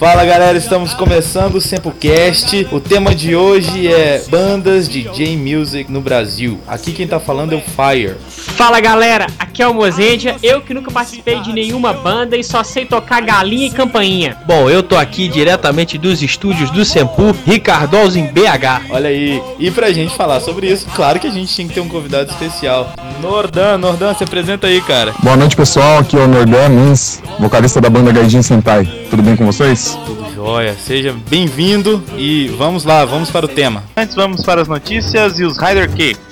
Fala galera, estamos começando o Sempocast. O tema de hoje é bandas de J-Music no Brasil. Aqui quem tá falando é o Fire. Fala galera, aqui é o Mozendia, eu que nunca participei de nenhuma banda e só sei tocar galinha e campainha. Bom, eu tô aqui diretamente dos estúdios do Sempu, Ricardo em BH. Olha aí, e pra gente falar sobre isso, claro que a gente tinha que ter um convidado especial. Nordan, Nordan, se apresenta aí, cara. Boa noite pessoal, aqui é o Nordan Mins, vocalista da banda Gaijin Sentai. Tudo bem com vocês? Tudo jóia, seja bem-vindo e vamos lá, vamos para o tema. Antes vamos para as notícias e os Rider Kick.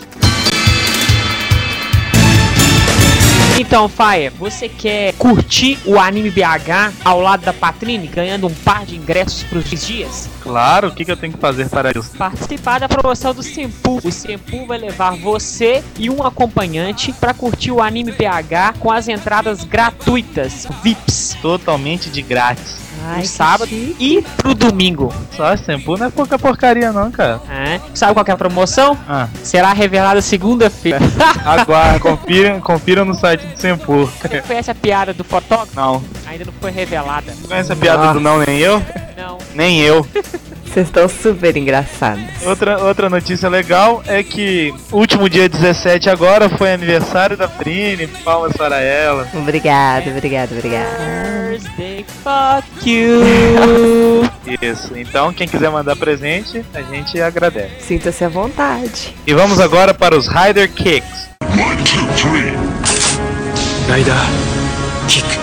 Então, Fire, você quer curtir o anime BH ao lado da Patrine, ganhando um par de ingressos para os dias? Claro, o que, que eu tenho que fazer para isso? Participar da promoção do Sempu. O Sempu vai levar você e um acompanhante para curtir o anime BH com as entradas gratuitas, VIPs. Totalmente de grátis. Ai, no sábado e pro domingo. Só Sempu não é pouca porcaria não, cara. É. Sabe qual é a promoção? Ah. Será revelada segunda-feira. Aguarda, confira, confira no site do Sempu. Você conhece a piada do fotógrafo? Não. Ainda não foi revelada. Você conhece a piada do não nem eu? Não. Nem eu. Vocês estão super engraçados. Outra, outra notícia legal é que último dia 17 agora foi aniversário da Trini. Palmas para ela. Obrigado, obrigado, obrigado. Birthday, fuck you. Isso. Então, quem quiser mandar presente, a gente agradece. Sinta-se à vontade. E vamos agora para os Rider Kicks. One, two, three. Rider Kick.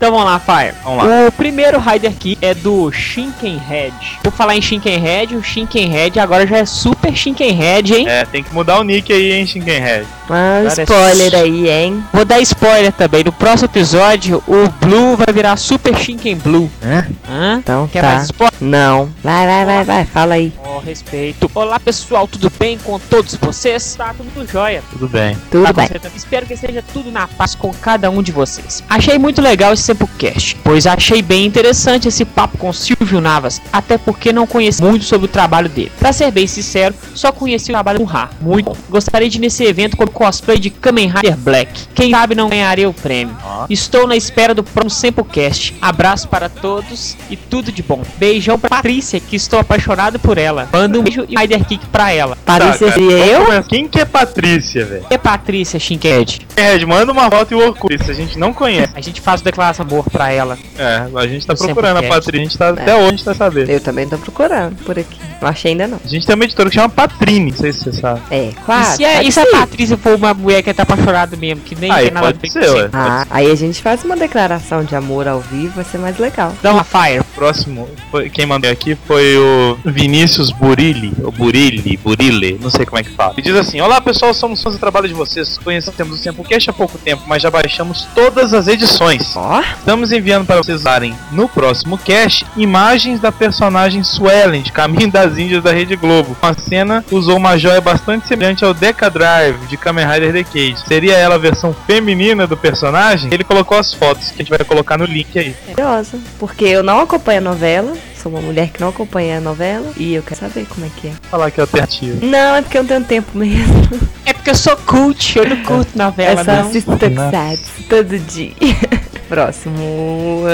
Kick. Então vamos lá, Fire. Vamos lá. O primeiro Rider Key é do Shinkenhead. Por falar em Shinkenhead, o Shinkenhead agora já é Super Shinkenhead, hein? É, tem que mudar o nick aí, hein, Shinkenhead. Ah, spoiler aí, hein? Vou dar spoiler também. No próximo episódio, o Blue vai virar Super Shinken Blue. É? Hã? Então Quer tá. mais spoiler? Não. Vai, vai, vai, vai, fala aí. Oh, respeito. Olá, pessoal, tudo bem com todos vocês? Tá tudo jóia. Tudo bem. Tudo Tá com bem. Espero que esteja tudo na paz com cada um de vocês. Achei muito legal esse Sempocast, pois achei bem interessante esse papo com Silvio Navas, até porque não conheci muito sobre o trabalho dele. Pra ser bem sincero, só conheci o trabalho do Ra. Muito bom. Gostaria de nesse evento cosplay de Kamen Rider Black. Quem sabe não ganharia o prêmio. Estou na espera do próximo Sempocast. Abraço para todos e tudo de bom. Beijão pra Patrícia, que estou apaixonado por ela. Manda um beijo e Rider Kick pra ela. Patrícia Tá, seria eu? Quem que é Patrícia, velho? E Patrícia Shinked? Ed, manda uma foto e o Orkut, se a gente não conhece. A gente faz o declaração de amor pra ela. É, a gente tá Eu procurando a. Patrícia, a gente tá, até hoje a gente tá sabendo. Eu também tô procurando por aqui. Não achei ainda não. A gente tem uma editora que chama Patrine, não sei se você sabe. É, e claro. se, a, pode e se a. Patrícia for uma mulher que tá apaixonada mesmo, que nem Aí, tem nada a pode ser, ué. Ah, aí a gente faz uma declaração de amor ao vivo, vai ser mais legal. Dá uma fire. próximo, foi- quem mandou aqui foi o Vinícius Burilli, ou Burilli, Burile, não sei como é que fala. Ele diz assim: Olá pessoal, somos fãs do trabalho de vocês. Conhecemos o Tempocast há pouco tempo, mas já baixamos todas as edições. Ó, Estamos enviando para vocês usarem no próximo cast imagens da personagem Suelen de Caminho das Índias da Rede Globo. A cena usou uma joia bastante semelhante ao Deca Drive de Kamen Rider Decade. Seria ela a versão feminina do personagem? Ele colocou as fotos que a gente vai colocar no link aí. curiosa. Porque eu não acompanho a novela. Sou uma mulher que não acompanha a novela. E eu quero saber como é que é. Falar que é alternativa. Não, é porque eu não tenho tempo mesmo. É porque eu sou cult, eu não curto novela, é só Tokusatsu todo dia. Próximo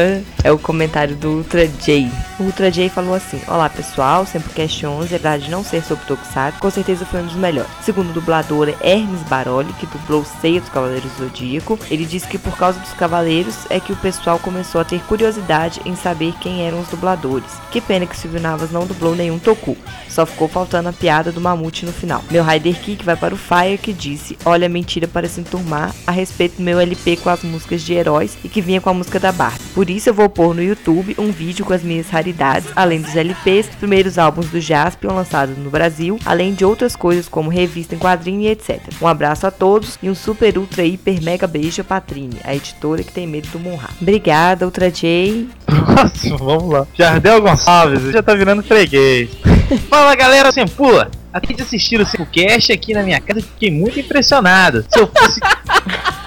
é o comentário do Ultra J. O Ultra J falou assim: Olá pessoal, sempre Cast 11, apesar de não ser sobre Tokusatsu, com certeza foi um dos melhores. Segundo o dublador Hermes Baroli, que dublou Ceia dos Cavaleiros do Zodíaco, ele disse que por causa dos Cavaleiros é que o pessoal começou a ter curiosidade em saber quem eram os dubladores. Que pena que Silvio Navas não dublou nenhum Toku. Só ficou faltando a piada do mamute no final. Meu Rider Kick vai para o Fire que disse: Olha, mentira para se enturmar a respeito do meu LP com as músicas de heróis e que vinha com a música da Barbie. Por isso eu vou pôr no YouTube um vídeo com as minhas raridades, além dos LPs, primeiros álbuns do Jaspion lançados no Brasil, além de outras coisas como revista em quadrinho e etc. Um abraço a todos e um super ultra hiper mega beijo a Patrine, a editora que tem medo do Monra. Obrigada, Ultra J. Próximo, vamos lá. Jardel Gonçalves, já tá virando freguês. Fala galera, Sempula! Acabei de assistir o Sempocast aqui na minha casa fiquei muito impressionado. Se eu fosse.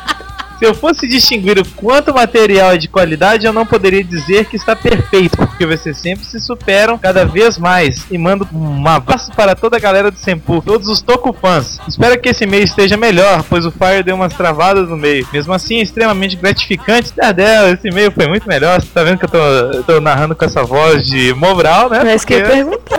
Se eu fosse distinguir o quanto o material é de qualidade, eu não poderia dizer que está perfeito, porque vocês sempre se superam cada vez mais. E mando um abraço para toda a galera do Senpu, todos os Toku fãs. Espero que esse mês esteja melhor, pois o Fire deu umas travadas no meio. Mesmo assim, é extremamente gratificante. Dardel, esse meio foi muito melhor. Você tá vendo que eu tô, eu tô narrando com essa voz de Mobral, né? É isso que eu Porque- perguntar.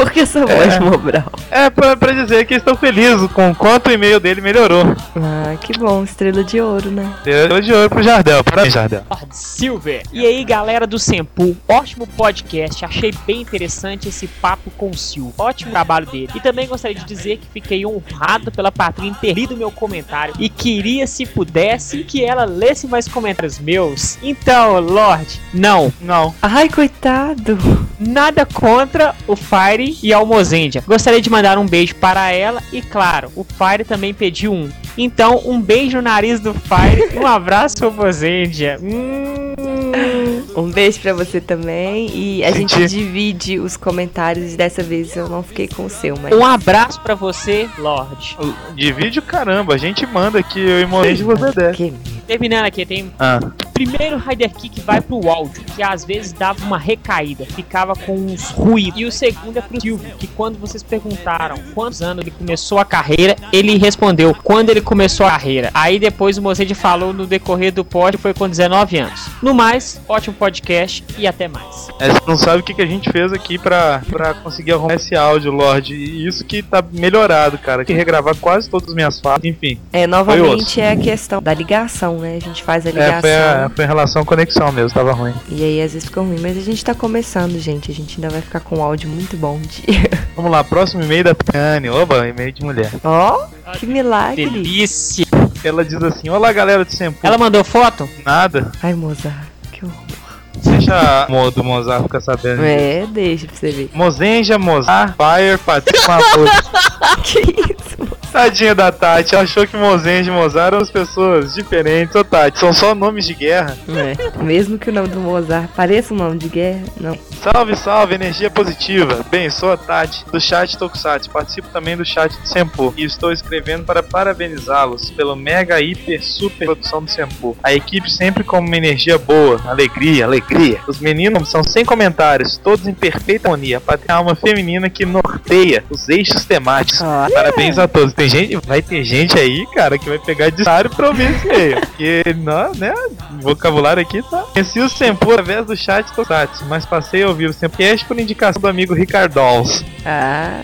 Por que essa voz de Mobral? É pra, pra dizer que estou feliz com o quanto o e-mail dele melhorou. Ah, que bom, estrela de ouro, né? Deu de ouro pro Jardel. Parabéns, Jardel. Lord Silver. E aí, galera do Sempu, ótimo podcast. Achei bem interessante esse papo com o Sil. Ótimo trabalho dele. E também gostaria de dizer que fiquei honrado pela Patrícia ter lido meu comentário e queria, se pudesse, que ela lesse mais comentários meus. Então, Lorde, não. Não. Ai, coitado. Nada contra o Fire e a Almozendia. Gostaria de mandar um beijo para ela e, claro, o Fire também pediu um. Então, um beijo no nariz do Fire e um abraço, Almozendia. Hum. Um beijo pra você também. E a Senti. gente divide os comentários. Dessa vez eu não fiquei com o seu, mas. Um abraço pra você, Lorde. Divide o caramba, a gente manda aqui, eu e Molejo você der. Terminando aqui, tem Ah, primeiro Rider Kick vai pro áudio, que às vezes dava uma recaída, ficava com uns ruídos. E o segundo é pro Silvio, que quando vocês perguntaram quantos anos ele começou a carreira, ele respondeu quando ele começou a carreira. Aí depois o Mocede falou no decorrer do pod foi com 19 anos. No mais, ótimo podcast e até mais. é, você não sabe o que, que a gente fez aqui pra, pra conseguir arrumar esse áudio, Lorde. E isso que tá melhorado, cara. Que regravar quase todas as minhas falas. Enfim, É, novamente é a questão da ligação, né? A gente faz a é, ligação. foi, a, foi em relação à conexão mesmo, tava ruim. E aí às vezes fica ruim. Mas a gente tá começando, gente. A gente ainda vai ficar com um áudio muito bom de. Vamos lá, próximo e-mail da Tane. Oba, e-mail de mulher. Ó, que milagre. Delícia. Ela diz assim: Olá, galera do Sempo. Ela mandou foto? Nada. Ai, Mozart. Que horror. Deixa a mo do Mozart ficar sabendo. É, deixa pra você ver. Mozenja, Mozart, Fire, Patrícia que isso? Tadinha da Tati, achou que Mozenja e Mozart eram as pessoas diferentes. Ô Tati, são só nomes de guerra. É. Mesmo que o nome do Mozart pareça um nome de guerra, não. Salve, salve, energia positiva. Bem, sou a Tati, do chat Tokusatsu. Participo também do chat do Sempo. E estou escrevendo para parabenizá-los pelo mega, hiper, super produção do Sempo. A equipe sempre com uma energia boa, alegria, alegria. Os meninos são sem comentários, todos em perfeita harmonia. Para ter a alma feminina que norteia os eixos temáticos. Olha. Parabéns a todos. Tem gente, vai ter gente aí, cara, que vai pegar diário pra ouvir esse e-mail. Porque, não, né, o vocabulário aqui tá. Conheci o Sempo através do chat Tokusatsu, mas passei a ouvir o Sempocast por indicação do amigo Ricardols. Ah,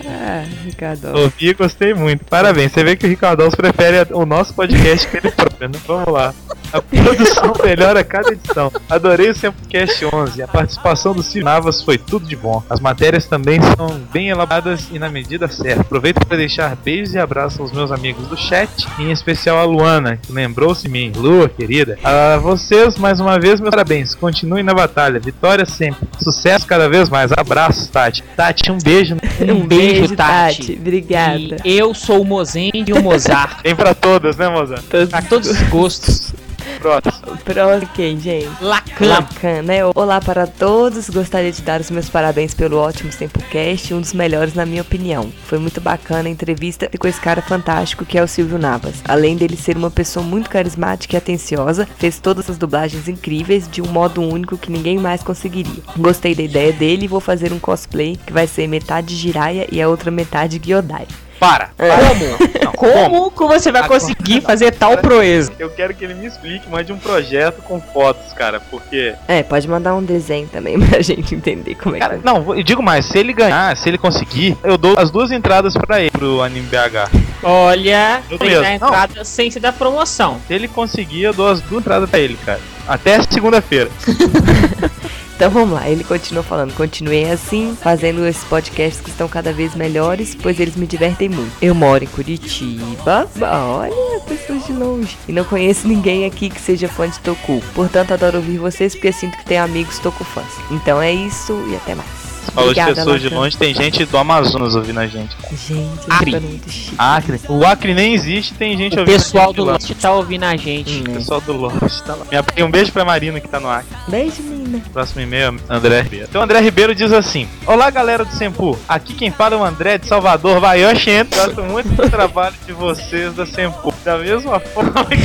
Ricardo. Ouvi e gostei muito. Parabéns, você vê que o Ricardols prefere o nosso podcast que ele próprio, né? Vamos lá. A produção melhora a cada edição. Adorei o Sempocast 11. A participação do Ciro Navas foi tudo de bom. As matérias também são bem elaboradas e na medida certa. Aproveito para deixar beijos e abraços aos meus amigos do chat, em especial a Luana, que lembrou-se de mim. Lua, querida. A vocês, mais uma vez, meus parabéns. Continuem na batalha. Vitória sempre. Sucesso cada vez mais. Abraços, Tati. Tati, um beijo. Um, beijo, Tati. Obrigada. E eu sou o Mozende e o Mozart. Tem pra todas, né, moça? pra todos os gostos. Próximo. Próximo quem, gente? Lacan. Lacan, né? Olá para todos, gostaria de dar os meus parabéns pelo ótimo Tempocast, um dos melhores na minha opinião. Foi muito bacana a entrevista com esse cara fantástico que é o Silvio Navas. Além dele ser uma pessoa muito carismática e atenciosa, fez todas as dublagens incríveis de um modo único que ninguém mais conseguiria. Gostei da ideia dele e vou fazer um cosplay que vai ser metade Jiraiya e a outra metade Gyodai. Para. Como? Não, Como que você vai conseguir fazer tal proeza? Eu quero que ele me explique, mande um projeto com fotos, cara, porque. É, pode mandar um desenho também pra gente entender como é Cara, que não, eu digo mais, se ele ganhar, se ele conseguir, eu dou as duas entradas pra ele pro anime BH. Olha, Eu tem a entrada sem ser da promoção. Se ele conseguir, eu dou as duas entradas pra ele, cara. Até segunda-feira. Então vamos lá, ele continua falando. Continuei assim, fazendo esses podcasts que estão cada vez melhores, pois eles me divertem muito. Eu moro em Curitiba, olha, pessoas de longe. E não conheço ninguém aqui que seja fã de Toku. Portanto, adoro ouvir vocês porque sinto que tenho amigos Toku fãs. Então é isso e até mais. Falou de pessoas de longe, tem gente do Amazonas ouvindo a gente. Gente, Acre. Muito. Acre. O Acre nem existe, tem gente o ouvindo. O pessoal do Lost tá ouvindo a gente. Hum, o pessoal do Lost tá lá. Hum. Minha, um beijo pra Marina que tá no Acre. Beijo, menina. Próximo e-mail, André Ribeiro. Então, André Ribeiro diz assim: Olá, galera do Sempu. Aqui quem fala é o André de Salvador, vai Oxente. Gosto muito do trabalho de vocês da Sempu. Da mesma forma que.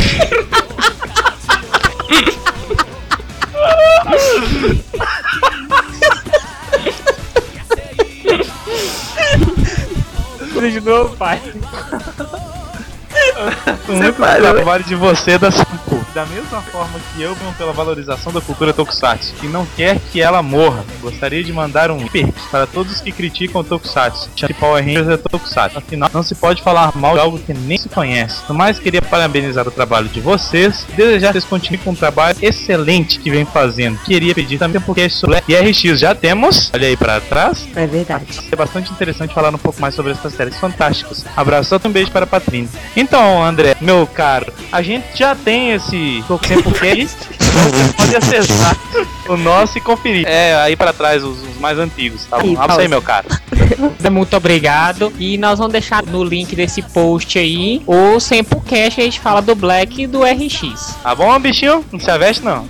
tudo de novo, pai. muito parou. trabalho de você da Sampo. Da mesma forma que eu venho pela valorização da cultura Tokusatsu e não quer que ela morra, gostaria de mandar um hiper para todos que criticam o Tokusatsu. Que Power Rangers é Tokusatsu. Afinal, não se pode falar mal de algo que nem se conhece. No mais, queria parabenizar o trabalho de vocês e desejar que vocês continuem com um trabalho excelente que vem fazendo. Queria pedir também porque sobre IRX já temos, olha aí para trás, É verdade. é bastante interessante falar um pouco mais sobre essas séries fantásticas. Abraço, um beijo para a Patrine. Então, André, meu caro, a gente já tem esse tempo cast. Você pode acessar o nosso e conferir. É, aí para trás, os, os mais antigos, tá bom? Aí, Abre aí, meu caro. Muito obrigado. E nós vamos deixar no link desse post aí o Samplecast que a gente fala do Black e do RX. Tá bom, bichinho? Não se aveste, não.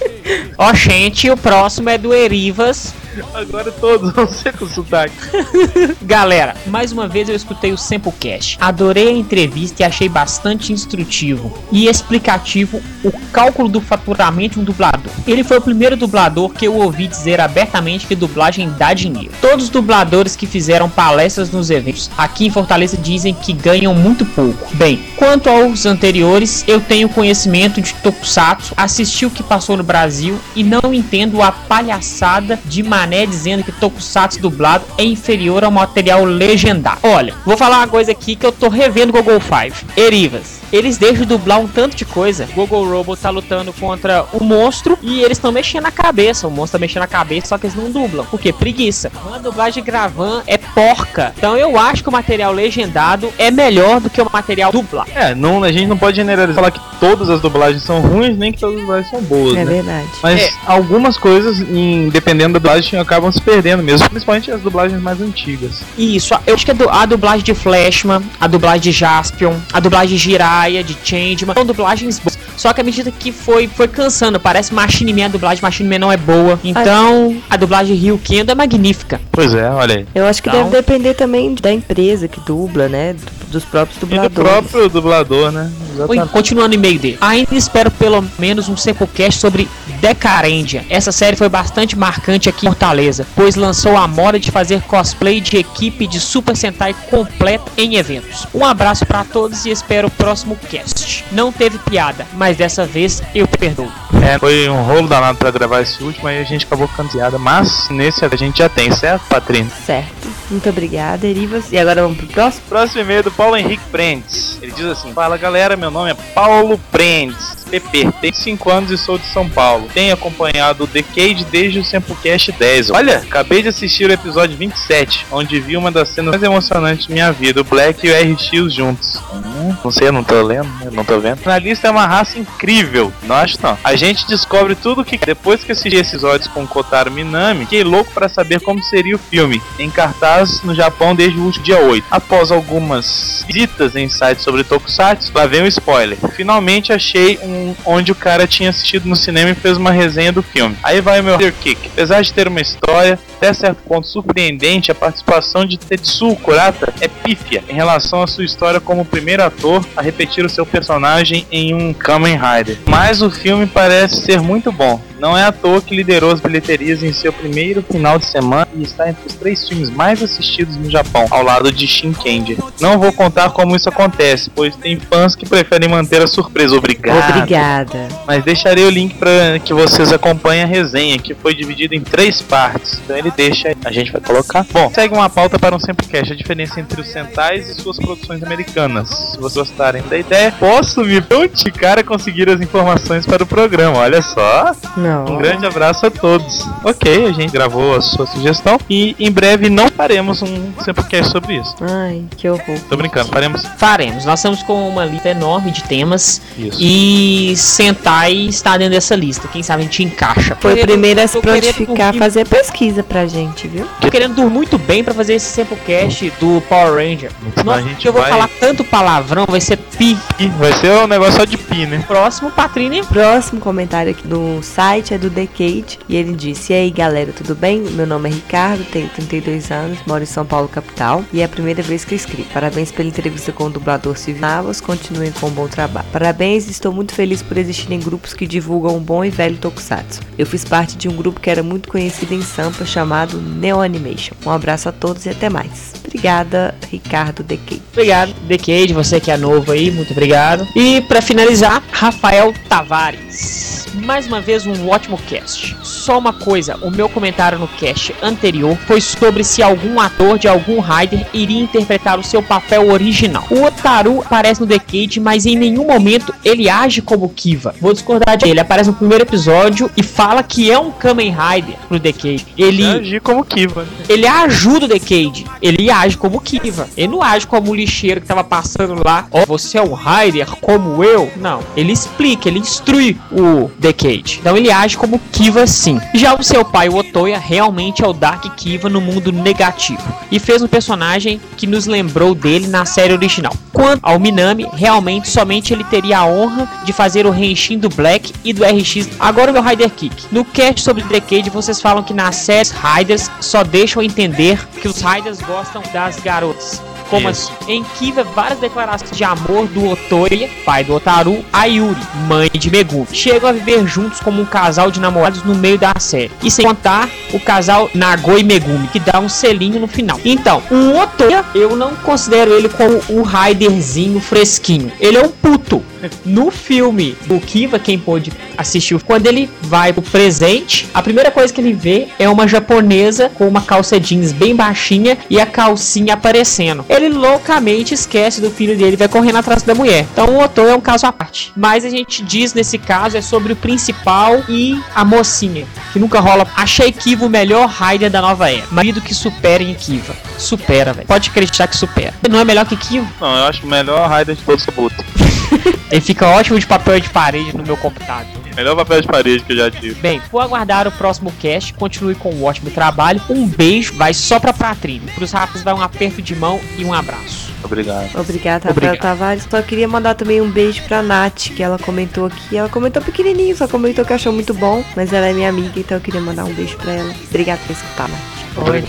Ó, gente, o próximo é do Erivas. Agora todos vão ser com sotaque. Galera, mais uma vez eu escutei o Samplecast. Adorei a entrevista e achei bastante instrutivo e explicativo o cálculo do faturamento de um dublador. Ele foi o primeiro dublador que eu ouvi dizer abertamente que dublagem dá dinheiro. Todos os dubladores que fizeram palestras nos eventos aqui em Fortaleza dizem que ganham muito pouco. Bem, quanto aos anteriores, eu tenho conhecimento de Tokusatsu, assisti o que passou no Brasil e não entendo a palhaçada de mané dizendo que Tokusatsu dublado é inferior ao material legendado. Olha, vou falar uma coisa aqui que eu tô revendo Google Five. Erivas. Eles deixam de dublar um tanto de coisa. Google Robot tá lutando contra o monstro e eles estão mexendo a cabeça. O monstro tá mexendo a cabeça, só que eles não dublam. Por quê? Preguiça. Uma dublagem gravan é porca. Então eu acho que o material legendado é melhor do que o material dublado. É, não, a gente não pode generalizar falar que todas as dublagens são ruins, nem que todas as dublagens são boas, É né? verdade. Mas É. algumas coisas, em, dependendo da dublagem, acabam se perdendo mesmo, principalmente as dublagens mais antigas. Isso, eu acho que a, du- a dublagem de Flashman, a dublagem de Jaspion, a dublagem de Jiraiya, de Changeman, são dublagens boas. Só que à medida que foi, foi cansando, parece Machine Man, a dublagem Machine Man não é boa. Então, a dublagem Rio Kendo é magnífica. Pois é, olha aí. Eu acho que Então- deve depender também da empresa que dubla, né? Do- Dos próprios E do dubladores. próprio dublador, né? Oi, Exatamente. continuando no e-mail dele. Ainda espero pelo menos um Samplecast sobre Decarendia. Essa série foi bastante marcante aqui em Fortaleza, pois lançou a moda de fazer cosplay de equipe de Super Sentai completa em eventos. Um abraço pra todos e espero o próximo cast. Não teve piada, mas dessa vez eu perdoo. É, foi um rolo danado pra gravar esse último, aí a gente acabou canseada. Mas nesse a gente já tem, certo, Patrícia? Certo. Muito obrigada, Erivas. E agora vamos pro próximo? Próximo e-mail do Paulo Henrique Prendes. Ele diz assim: Fala galera, meu nome é Paulo Prendes, PP. Tenho 5 anos e sou de São Paulo. Tenho acompanhado o Decade desde o Sempocast 10. Olha, acabei de assistir o episódio 27, onde vi uma das cenas mais emocionantes de minha vida: o Black e o RX juntos. Hum, não sei, eu não tô lendo, eu não tô vendo. Na lista é uma raça incrível. Não acho não. A gente descobre tudo que depois que assisti esses episódios com Kotaro Minami, fiquei louco para saber como seria o filme. Em cartaz no Japão desde o último dia 8. Após algumas visitas em sites sobre Tokusatsu, lá vem o spoiler. Finalmente achei um onde o cara tinha assistido no cinema e fez uma resenha do filme. Aí vai o meu Kick. Apesar de ter uma história, até certo ponto surpreendente, a participação de Tetsuo Kurata é pífia em relação à sua história como primeiro ator a repetir o seu personagem em um Kamen Rider. Mas o filme parece ser muito bom. Não é à toa que liderou as bilheterias em seu primeiro final de semana e está entre os três filmes mais assistidos no Japão, ao lado de Shinkenger. Não vou contar como isso acontece, pois tem fãs que preferem manter a surpresa. Obrigado. Obrigada. Mas deixarei o link para que vocês acompanhem a resenha, que foi dividida em três partes. Então ele deixa aí. A gente vai colocar. Bom, segue uma pauta para um Samplecast, a diferença entre os Sentais e suas produções americanas. Se vocês gostarem da ideia, posso me prontificar a conseguir as informações para o programa. Olha só. Não. Um grande abraço a todos. Ok, a gente gravou a sua sugestão e em breve não faremos um Samplecast sobre isso. Ai, que horror. Tô brincando, faremos Faremos. Nós estamos com uma lista enorme de temas isso. e Sentai está dentro dessa lista. Quem sabe a gente encaixa. Foi o primeiro a se prontificar, fazer pesquisa pra gente, viu? Tô querendo dormir muito bem pra fazer esse Samplecast do Power Ranger. Senão a Nossa, gente eu vou vai- falar tanto palavrão, vai ser pi. Vai ser um negócio só de pi, né? Próximo, Patrine. Próximo comentário aqui no site é do Decade e ele disse: E aí galera, tudo bem? Meu nome é Ricardo, tenho 32 anos, moro em São Paulo, capital, e é a primeira vez que escrevo. Parabéns pela entrevista com o dublador Silvio Navas, continuem com um bom trabalho. Parabéns, estou muito feliz por existirem grupos que divulgam um bom e velho Tokusatsu. Eu fiz parte de um grupo que era muito conhecido em Sampa chamado Neo Animation. Um abraço a todos e até mais. Obrigada, Ricardo Decade. Obrigado, Decade, você que é novo aí, muito obrigado. E pra finalizar, Rafael Tavares. Mais uma vez um ótimo cast. Só uma coisa, o meu comentário no cast anterior foi sobre se algum ator de algum Rider iria interpretar o seu papel original. O Otaru aparece no Decade, mas em nenhum momento ele age como Kiva. Vou discordar dele, ele aparece no primeiro episódio e fala que é um Kamen Rider pro Decade. Ele Agir como Kiva. ele ajuda o Decade. Ele age como Kiva. Ele não age como o lixeiro que tava passando lá. Ó, você é um Rider como eu? Não. Ele explica, ele instrui o Decade. Então ele age como Kiva sim. Já o seu pai, o Otoya, realmente é o Dark Kiva no mundo negativo. E fez um personagem que nos lembrou dele na série original. Quanto ao Minami, realmente somente ele teria a honra de fazer o Henshin do Black e do RX. Agora o meu Rider Kick. No cast sobre Decade, vocês falam que nas séries Riders só deixam entender que os Riders gostam das garotas. Como Isso. assim? Em Kiva, várias declarações de amor do Otoya, pai do Otaru, a Yuri, mãe de Megumi. Chegam a viver juntos como um casal de namorados no meio da série. E sem contar o casal Nago e Megumi, que dá um selinho no final. Então, o Otoya, eu não considero ele como o Riderzinho fresquinho. Ele é um puto. No filme do Kiva, quem pôde assistir, quando ele vai pro presente, a primeira coisa que ele vê é uma japonesa com uma calça jeans bem baixinha e a calcinha aparecendo. Ele loucamente esquece do filho dele e vai correndo atrás da mulher. Então o Otto é um caso à parte. Mas a gente diz nesse caso é sobre o principal e a mocinha, que nunca rola. Achei Kiva o melhor Raider da nova era. Marido que supera em Kiva. Supera, velho. Pode acreditar que supera. Não é melhor que Kiva? Não, eu acho o melhor Raider de todos os. Ele fica ótimo de papel de parede no meu computador. Melhor papel de parede que eu já tive. Bem, vou aguardar o próximo cast. Continue com o ótimo trabalho. Um beijo, vai só pra Patrícia. Pros rapazes vai um aperto de mão e um abraço. Obrigado. Obrigada, Rafael Obrigado. Tavares. Só queria mandar também um beijo pra Nath, que ela comentou aqui. Ela comentou pequenininho, só comentou que achou muito bom. Mas ela é minha amiga, então eu queria mandar um beijo pra ela. Obrigada por escutar, Nath. Oi.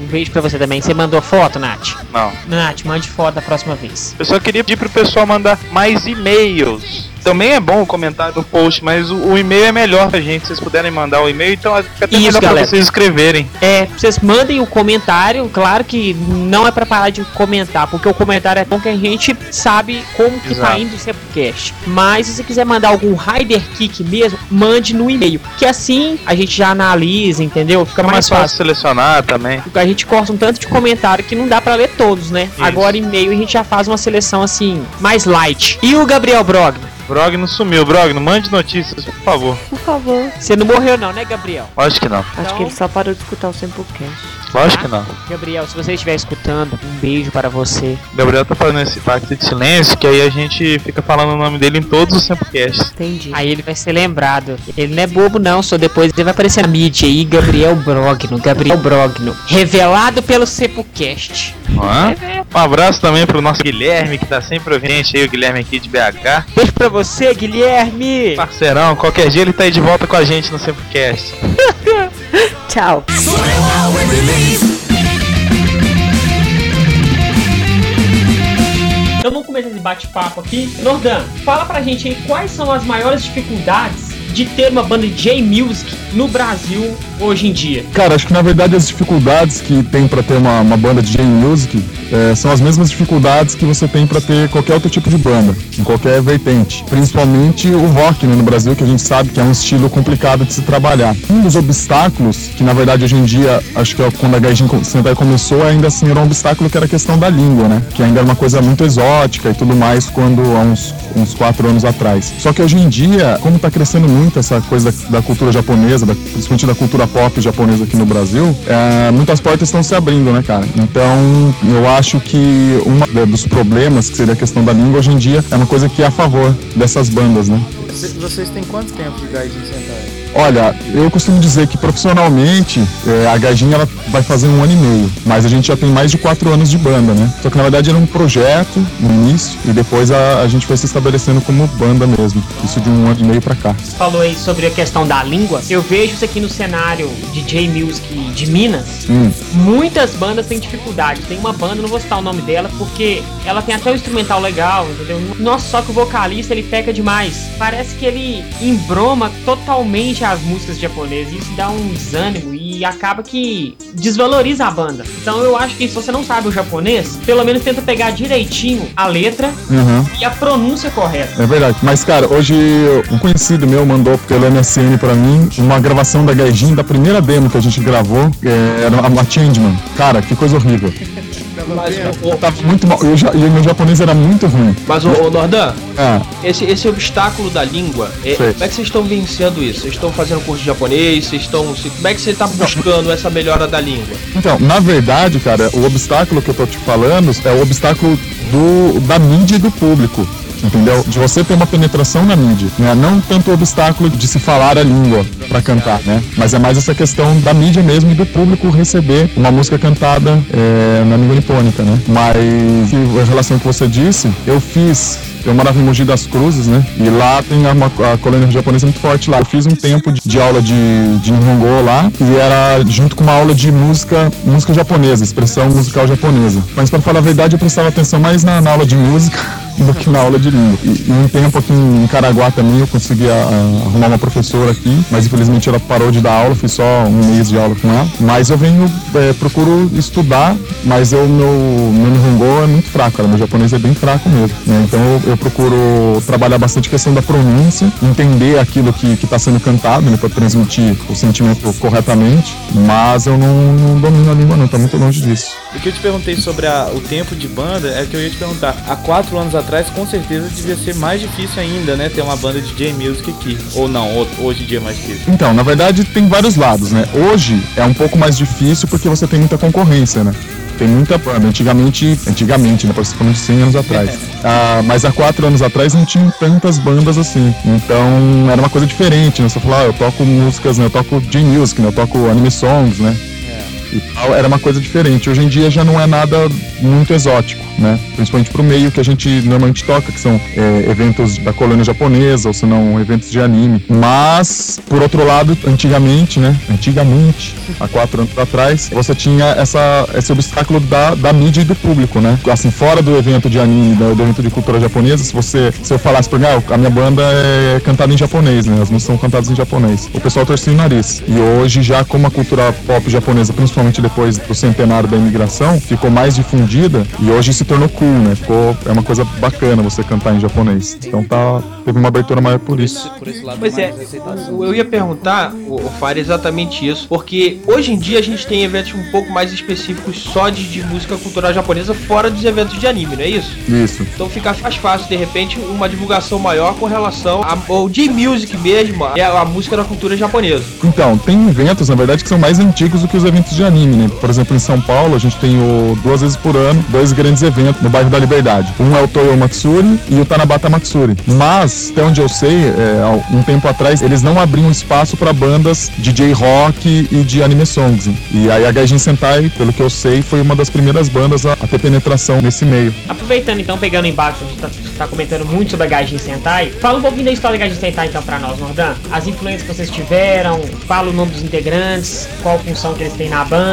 Um beijo pra você também. Você mandou foto, Nath? Não. Nath, mande foto da próxima vez. Eu só queria pedir pro pessoal mandar mais e-mails. Também é bom o comentário no post, mas o, o e-mail é melhor pra gente. Se vocês puderem mandar o e-mail, então fica até Isso, melhor galera. pra vocês escreverem. É, vocês mandem o comentário. Claro que não é pra parar de comentar, porque o comentário é bom que a gente sabe como que tá Exato. indo o Sepcast. Mas se você quiser mandar algum Rider Kick mesmo, mande no e-mail. Que assim a gente já analisa, entendeu? Fica Fica mais fácil. fácil selecionar também. A gente corta um tanto de comentário que não dá pra ler todos, né? Isso. Agora e-mail a gente já faz uma seleção assim, mais light. E o Gabriel Brogno? Brogno sumiu. Brogno, mande notícias, por favor. Por favor. Você não morreu não, né, Gabriel? Lógico que não. Acho Então- que ele só parou de escutar o Samplecast. Lógico que não. Gabriel, se você estiver escutando, um beijo para você. Gabriel tá fazendo esse pacto de silêncio, que aí a gente fica falando o nome dele em todos os Samplecasts. Entendi. Aí ele vai ser lembrado. Ele não é bobo não, só depois ele vai aparecer na mídia aí, Gabriel Brogno, Gabriel Brogno. Revelado pelo Sepulcast. Um abraço também pro nosso Guilherme, que tá sempre ouvindo aí, o Guilherme aqui de BH. Beijo pra você, Guilherme! Parceirão, qualquer dia ele tá aí de volta com a gente no Samplecast. Tchau. Então vamos começar esse bate-papo aqui. Nordan, fala pra gente aí quais são as maiores dificuldades de ter uma banda de J-Music no Brasil hoje em dia. Cara, acho que na verdade as dificuldades que tem pra ter uma, uma banda de J-Music é, são as mesmas dificuldades que você tem pra ter qualquer outro tipo de banda, em qualquer vertente. Principalmente o rock né, no Brasil, que a gente sabe que é um estilo complicado de se trabalhar. Um dos obstáculos, que na verdade hoje em dia, acho que é quando a Gaijin Sentai começou, ainda assim era um obstáculo que era a questão da língua, né? Que ainda era uma coisa muito exótica e tudo mais quando há uns, uns quatro anos atrás. Só que hoje em dia, como tá crescendo muito essa coisa da, da cultura japonesa, da, principalmente da cultura pop japonesa aqui no Brasil, é, muitas portas estão se abrindo, né, cara? Então, eu acho que um dos problemas, que seria a questão da língua, hoje em dia, é uma coisa que é a favor dessas bandas, né? Vocês têm quanto tempo de Gaijin Sentai? Olha, eu costumo dizer que profissionalmente é, a Gaijin ela vai fazer um ano e meio, mas a gente já tem mais de quatro anos de banda, né? Só que na verdade era um projeto no início e depois a, a gente foi se estabelecendo como banda mesmo. Isso de um ano e meio pra cá. Você falou aí sobre a questão da língua. Eu vejo isso aqui no cenário de J-Music de Minas. Hum. Muitas bandas têm dificuldade. Tem uma banda, não vou citar o nome dela, porque ela tem até um instrumental legal, entendeu? Nossa, só que o vocalista ele peca demais. Parece que ele embroma totalmente as músicas japonesas. Isso dá um desânimo e acaba que desvaloriza a banda. Então eu acho que se você não sabe o japonês, pelo menos tenta pegar direitinho a letra Uhum. e a pronúncia correta. É verdade. Mas, cara, hoje um conhecido meu mandou pelo MSN pra mim uma gravação da Gaijin, da primeira demo que a gente gravou, era a Changeman. Cara, que coisa horrível. Mas, o, Eu tava muito mal. Eu, já- e o meu japonês era muito ruim. mas o, o Nordan, Ah, esse, esse obstáculo da língua, é, como é que vocês estão vencendo isso? Vocês estão fazendo curso de japonês? Vocês estão. Como é que você tá buscando essa melhora da língua? então, na verdade, cara, o obstáculo que eu tô te falando é o obstáculo do, da mídia e do público. Entendeu? De você ter uma penetração na mídia, né? Não tanto o obstáculo de se falar a língua pra cantar, né? Mas é mais essa questão da mídia mesmo e do público receber uma música cantada é, na língua nipônica, né? Mas em relação ao que você disse, eu fiz eu morava em Mogi das Cruzes, né? E lá tem uma, a colônia japonesa muito forte lá. Eu fiz um tempo de, de aula de, de Nihongo lá e era junto com uma aula de música, música japonesa, expressão musical japonesa. Mas para falar a verdade, eu prestava atenção mais na, na aula de música do que na aula de língua. E, e um tempo aqui em Caraguá também eu consegui a- a- arrumar uma professora aqui, mas infelizmente ela parou de dar aula, fiz só um mês de aula com ela. Mas eu venho, é, procuro estudar, mas eu, meu, meu Nihongo é muito fraco, cara. Meu japonês é bem fraco mesmo. né? Então eu, eu procuro trabalhar bastante a questão da pronúncia, entender aquilo que está sendo cantado, né, para transmitir o sentimento corretamente, mas eu não, não domino a língua não, tá muito longe disso. O que eu te perguntei sobre a- o tempo de banda é que eu ia te perguntar. Há quatro anos atrás, com certeza, devia ser mais difícil ainda, né? Ter uma banda de J-Music aqui. Ou não, hoje em dia é mais difícil. Então, na verdade, tem vários lados, né? Hoje é um pouco mais difícil porque você tem muita concorrência, né? Tem muita banda. Antigamente, antigamente, né? De 100 anos atrás. Ah, mas há quatro anos atrás não tinham tantas bandas assim. Então, era uma coisa diferente, né? Você falou, ah, eu toco músicas, né? Eu toco J-Music, né? Eu toco anime songs, né? Tal, era uma coisa diferente. Hoje em dia já não é nada muito exótico, né? Principalmente pro meio que a gente normalmente toca, que são é, eventos da colônia japonesa, ou se não, eventos de anime. Mas, por outro lado, antigamente, né? Antigamente, há quatro anos atrás, você tinha essa, esse obstáculo da, da mídia e do público, né? Assim, fora do evento de anime, do, evento de cultura japonesa, se você se eu falasse mim, ah, a minha banda é cantada em japonês, né? As músicas são cantadas em japonês. O pessoal torcia o nariz. E hoje, já como a cultura pop japonesa, principalmente depois do centenário da imigração, ficou mais difundida e hoje se tornou cool, né? Ficou, é uma coisa bacana você cantar em japonês. Então tá, teve uma abertura maior por isso. Por esse lado Pois é, eu ia perguntar, o o Fire, exatamente isso, porque hoje em dia a gente tem eventos um pouco mais específicos só de, de música cultural japonesa fora dos eventos de anime, não é isso? Isso. Então fica mais fácil, de repente, uma divulgação maior com relação a- ao J-Music mesmo, é a música da cultura japonesa. Então, tem eventos, na verdade, que são mais antigos do que os eventos de anime, né? Por exemplo, em São Paulo, a gente tem o, duas vezes por ano dois grandes eventos no bairro da Liberdade. Um é o Toyo Matsuri e o Tanabata Matsuri. Mas, até onde eu sei, é, um tempo atrás, eles não abriam espaço para bandas de J-Rock e de anime songs. E aí a Gaijin Sentai, pelo que eu sei, foi uma das primeiras bandas a, a ter penetração nesse meio. Aproveitando então, pegando embaixo, a gente tá, tá comentando muito sobre a Gaijin Sentai. Fala um pouquinho da história da Gaijin Sentai então pra nós, Nordan. As influências que vocês tiveram, fala o nome dos integrantes, qual função que eles têm na banda.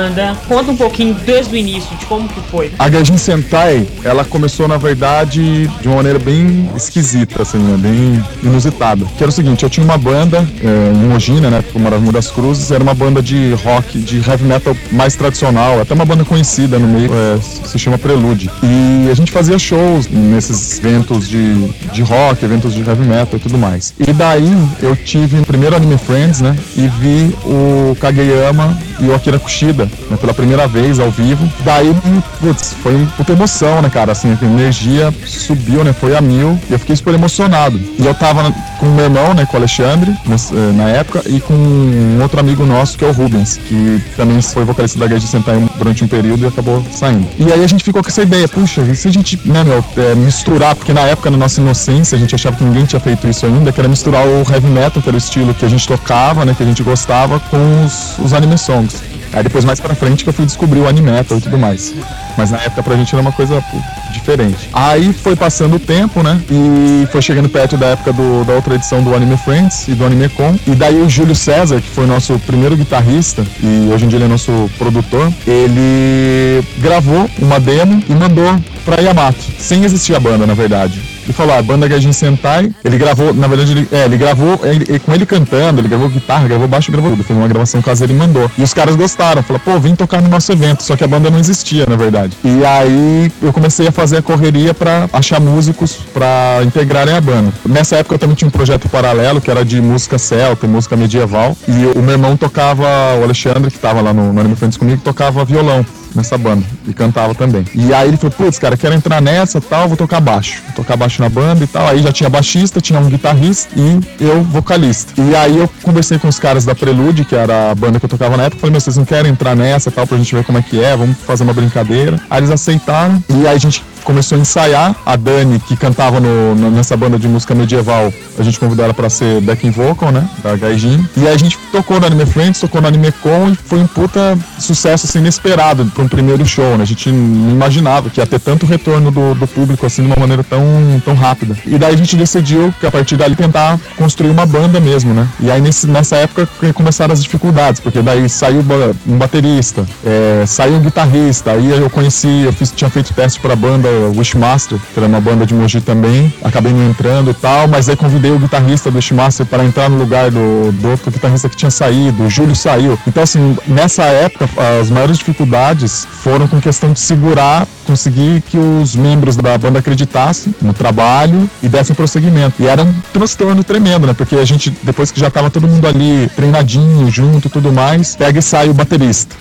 Conta um pouquinho desde o início de como que foi. A Gaijin Sentai, ela começou, na verdade, de uma maneira bem esquisita, assim, né? Bem inusitada. Que era o seguinte, eu tinha uma banda é, em Mogi, né? em Rio das Cruzes, era uma banda de rock, de heavy metal mais tradicional, até uma banda conhecida no meio, é, se chama Prelude. E a gente fazia shows nesses eventos de, de rock, eventos de heavy metal e tudo mais. E daí eu tive primeiro Anime Friends, né? E vi o Kageyama e o Akira Kushida, né, pela primeira vez ao vivo. Daí, putz, foi puta emoção, né, cara? Assim, a energia subiu, né? Foi a mil. E eu fiquei super emocionado. E eu tava com meu irmão, né, com o Alexandre, eh, na época, e com um outro amigo nosso, que é o Rubens, que também foi vocalista da Gaijin Sentai durante um período e acabou saindo. E aí a gente ficou com essa ideia, puxa, e se a gente, né, meu, eh, misturar, porque na época, na nossa inocência, a gente achava que ninguém tinha feito isso ainda, que era misturar o heavy metal, que era o estilo que a gente tocava, né, que a gente gostava, com os, os anime songs. Aí depois, mais pra frente, que eu fui descobrir o anime metal e tudo mais. Mas na época pra gente era uma coisa diferente. Aí foi passando o tempo, né? E foi chegando perto da época do- da outra edição do Anime Friends e do Anime Con. E daí o Júlio César, que foi nosso primeiro guitarrista, e hoje em dia ele é nosso produtor, ele gravou uma demo e mandou pra Yamato, sem existir a banda, na verdade. Ele falou, ah, a banda Gaijin Sentai, ele gravou, na verdade, ele, é, ele gravou ele- ele- com ele cantando, ele gravou guitarra, gravou baixo, gravou tudo. Fez uma gravação caseira e mandou. E os caras gostaram, falou, pô, vem tocar no nosso evento, só que a banda não existia, na verdade. E aí eu comecei a fazer a correria pra achar músicos pra integrarem a banda. Nessa época eu também tinha um projeto paralelo, que era de música celta, e música medieval. E o meu irmão tocava, o Alexandre, que tava lá no, no Anime Friends comigo, tocava violão nessa banda e cantava também. E aí ele falou, putz, cara, quero entrar nessa tal, vou tocar baixo. Vou tocar baixo na banda e tal. Aí já tinha baixista, tinha um guitarrista e eu vocalista. E aí eu conversei com os caras da Prelude, que era a banda que eu tocava na época, falei, meu, vocês não querem entrar nessa tal, pra gente ver como é que é, vamos fazer uma brincadeira. Aí eles aceitaram e aí a gente começou a ensaiar. A Dani, que cantava no- nessa banda de música medieval, a gente convidou ela pra ser backing vocal, né? Da Gaijin. E aí a gente tocou no Anime Friends, tocou no Anime Con e foi um puta sucesso assim, inesperado um primeiro show, né? A gente não imaginava que ia ter tanto retorno do, do público assim de uma maneira tão, tão rápida. E daí a gente decidiu que a partir dali tentar construir uma banda mesmo, né? E aí nesse- nessa época começaram as dificuldades, porque daí saiu um baterista, é, saiu um guitarrista, aí eu conheci, eu fiz, tinha feito teste pra banda Wishmaster, que era uma banda de Mogi também, acabei não entrando e tal, mas aí convidei o guitarrista do Wishmaster para entrar no lugar do, do outro guitarrista que tinha saído, o Júlio saiu. Então assim, nessa época, as maiores dificuldades foram com questão de segurar, conseguir que os membros da banda acreditassem no trabalho e dessem prosseguimento. E era um transtorno tremendo, né? Porque a gente, depois que já tava todo mundo ali treinadinho, junto e tudo mais, pega e sai o baterista.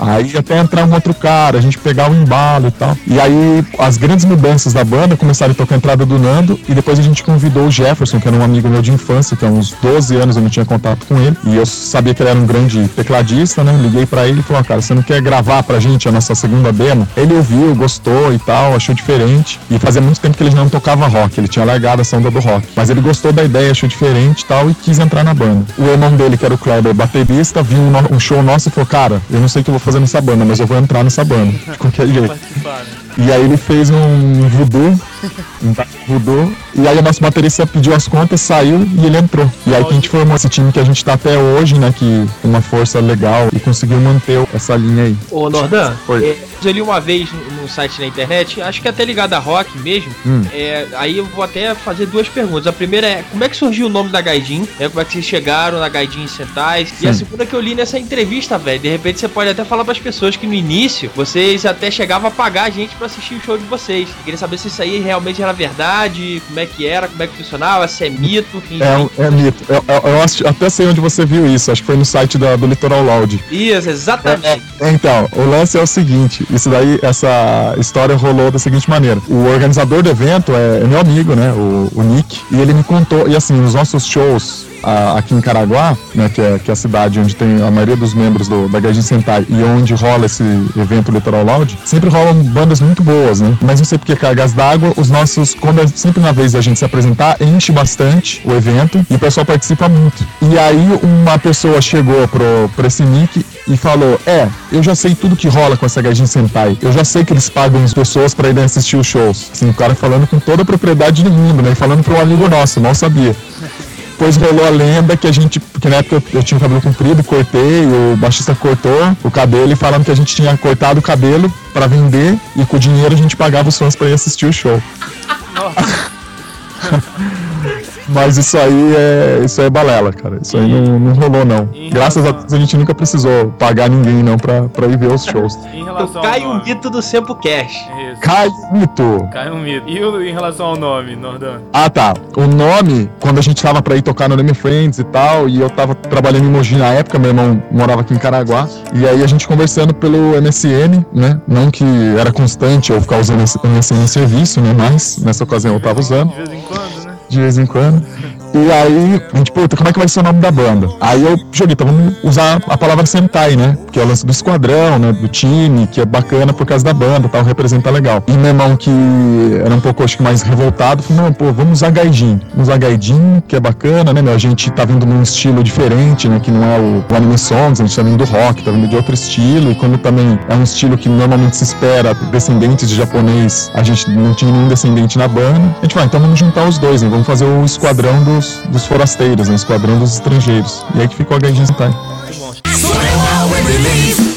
Aí até entrar um outro cara, a gente pegar o embalo e tal. E aí as grandes mudanças da banda começaram a tocar a entrada do Nando e depois a gente convidou o Jefferson, que era um amigo meu de infância, que há uns 12 anos eu não tinha contato com ele. E eu sabia que ele era um grande tecladista, né? Liguei pra ele e falou: "Ah, cara, você não quer gravar pra gente a nossa segunda demo? Ele ouviu, gostou e tal, achou diferente. E fazia muito tempo que ele não tocava rock, ele tinha largado essa onda do rock. Mas ele gostou da ideia, achou diferente e tal, e quis entrar na banda. O irmão dele, que era o Kleber, baterista, viu um, um show nosso e falou: Cara, eu não sei o que eu vou fazer nessa banda, mas eu vou entrar nessa banda, de qualquer jeito. Né? E aí ele fez um voodoo, voodoo, e aí o nosso baterista pediu as contas, saiu e ele entrou. E aí que a gente formou esse time que a gente tá até hoje, né, que uma força legal e conseguiu manter essa linha aí. Ô, Nordan, Oi. é, eu li uma vez no, no site na internet, acho que até ligado a rock mesmo. Hum. É, aí eu vou até fazer duas perguntas. A primeira é como é que surgiu o nome da Gaijin? É, como é que vocês chegaram na Gaijin Sentai? E a segunda que eu li nessa entrevista, velho. De repente você pode até falar pras pessoas que no início vocês até chegavam a pagar a gente pra assistir o show de vocês. Eu queria saber se isso aí realmente era verdade, como é que era, como é que funcionava, se é mito, enfim. É, um- é mito. Eu, eu- eu acho- até sei onde você viu isso, acho que foi no site da- do Litoral Loud. Isso, exatamente. Então, o lance é o seguinte, isso daí, essa história rolou da seguinte maneira. O organizador do evento é, é meu amigo, né, o, o Nick, e ele me contou, e assim, nos nossos shows a- aqui em Caraguá, né, que é, que é a cidade onde tem a maioria dos membros do, da Gaijin Sentai e onde rola esse evento Litoral Loud, sempre rolam bandas muito boas, né? Mas não sei porque Cargas d'Água, os nossos, quando é sempre na vez da gente se apresentar, enche bastante o evento e o pessoal participa muito. E aí uma pessoa chegou pro, pro esse Nick e falou: É, eu já sei tudo que rola com essa Gaijin Sentai. Eu já sei que eles pagam as pessoas pra irem assistir os shows. Assim, o cara falando com toda a propriedade do mundo, né? E falando pro amigo nosso, mal sabia. Depois rolou a lenda que a gente, porque na época eu, eu tinha o cabelo comprido, cortei, o baixista cortou o cabelo e falando que a gente tinha cortado o cabelo pra vender e com o dinheiro a gente pagava os fãs pra ir assistir o show. Mas isso aí é isso aí é balela, cara. Isso aí não, não rolou não. Em Graças a Deus a gente nunca precisou pagar ninguém não pra, pra ir ver os shows. Cai ao um mito do Sempo Cash. Isso. Cai mito! Cai um mito. E o- em relação ao nome, Nordan? Ah, tá. O nome, quando a gente tava pra ir tocar no Name Friends e tal, e eu tava trabalhando em Mogi na época, meu irmão morava aqui em Caraguá, e aí a gente conversando pelo MSN, né? Não que era constante eu ficar usando esse MSN em serviço, né? Mas nessa ocasião eu tava usando De vez em quando? De vez em quando. E aí, a gente, puta, como é que vai ser o nome da banda? Aí eu joguei, então vamos usar a palavra Sentai, né? Que é o lance do esquadrão, né? Do time, que é bacana por causa da banda tal, representa legal. E meu irmão, que era um pouco, acho que mais revoltado, falou, não, pô, vamos usar Gaijin. Vamos usar Gaijin, que é bacana, né, meu? A gente tá vindo num estilo diferente, né? Que não é o, o anime songs, a gente tá vindo do rock, tá vindo de outro estilo. E como também é um estilo que normalmente se espera descendentes de japonês, a gente não tinha nenhum descendente na banda. A gente vai, então vamos juntar os dois, né? Vamos fazer o esquadrão dos, dos forasteiros, né? Esquadrão dos estrangeiros. E aí que ficou a Gaijin Sentai. Muito bom.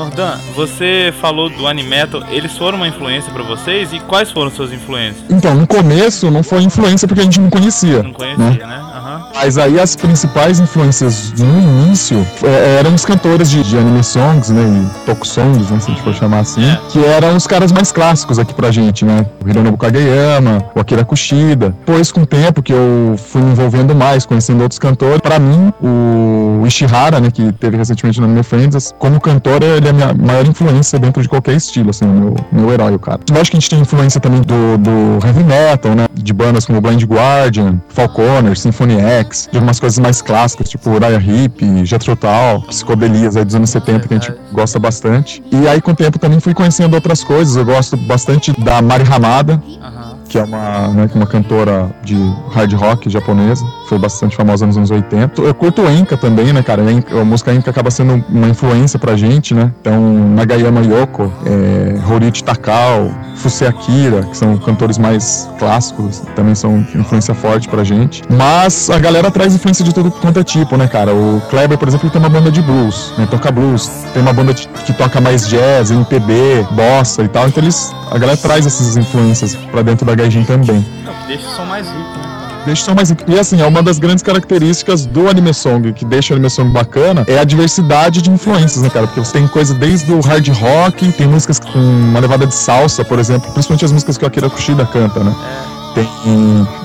Nordan, Dan, você falou do Animetal, eles foram uma influência pra vocês? E quais foram suas influências? Então, no começo não foi influência porque a gente não conhecia. Não conhecia, né? Aham. Mas aí as principais influências no início é, eram os cantores de, de anime songs, né? E tokusongs, né? Se a gente for chamar assim. É. Que eram os caras mais clássicos aqui pra gente, né? O Hironobu Kageyama, o Akira Kushida. Depois, com o tempo que eu fui me envolvendo mais, conhecendo outros cantores, pra mim, o Ishihara, né? Que teve recentemente no Anime Friends, como cantor, ele é a minha maior influência dentro de qualquer estilo, assim, o meu, meu herói, o cara. Lógico que a gente tem influência também do, do heavy metal, né? De bandas como Blind Guardian, Falconer, Symphony X, de algumas coisas mais clássicas, tipo Uriah Heep, Jethro Tull, psicodelias aí dos anos 70, que a gente gosta bastante. E aí, com o tempo, também fui conhecendo outras coisas. Eu gosto bastante da Mari Hamada, Aham. Que é uma, né, uma cantora de hard rock japonesa, foi bastante famosa nos anos 80. Eu curto Enka também, né, cara? A música Enka acaba sendo uma influência pra gente, né? Então, Nagayama Yoko, é, Horichi Takao, Fusei Akira, que são cantores mais clássicos, também são influência forte pra gente. Mas a galera traz influência de todo quanto é tipo, né, cara? O Kleber, por exemplo, tem uma banda de blues, né? Toca blues. Tem uma banda que toca mais jazz, MPB, bossa e tal. Então eles, a galera traz essas influências pra dentro da Gaijin também. Não, que deixa o som mais rico, né? Deixa só mais. E assim, é uma das grandes características do anime song, que deixa o anime song bacana, é a diversidade de influências, né, cara? Porque você tem coisa desde o hard rock, tem músicas com uma levada de salsa, por exemplo, principalmente as músicas que o Akira Kushida canta, né? Tem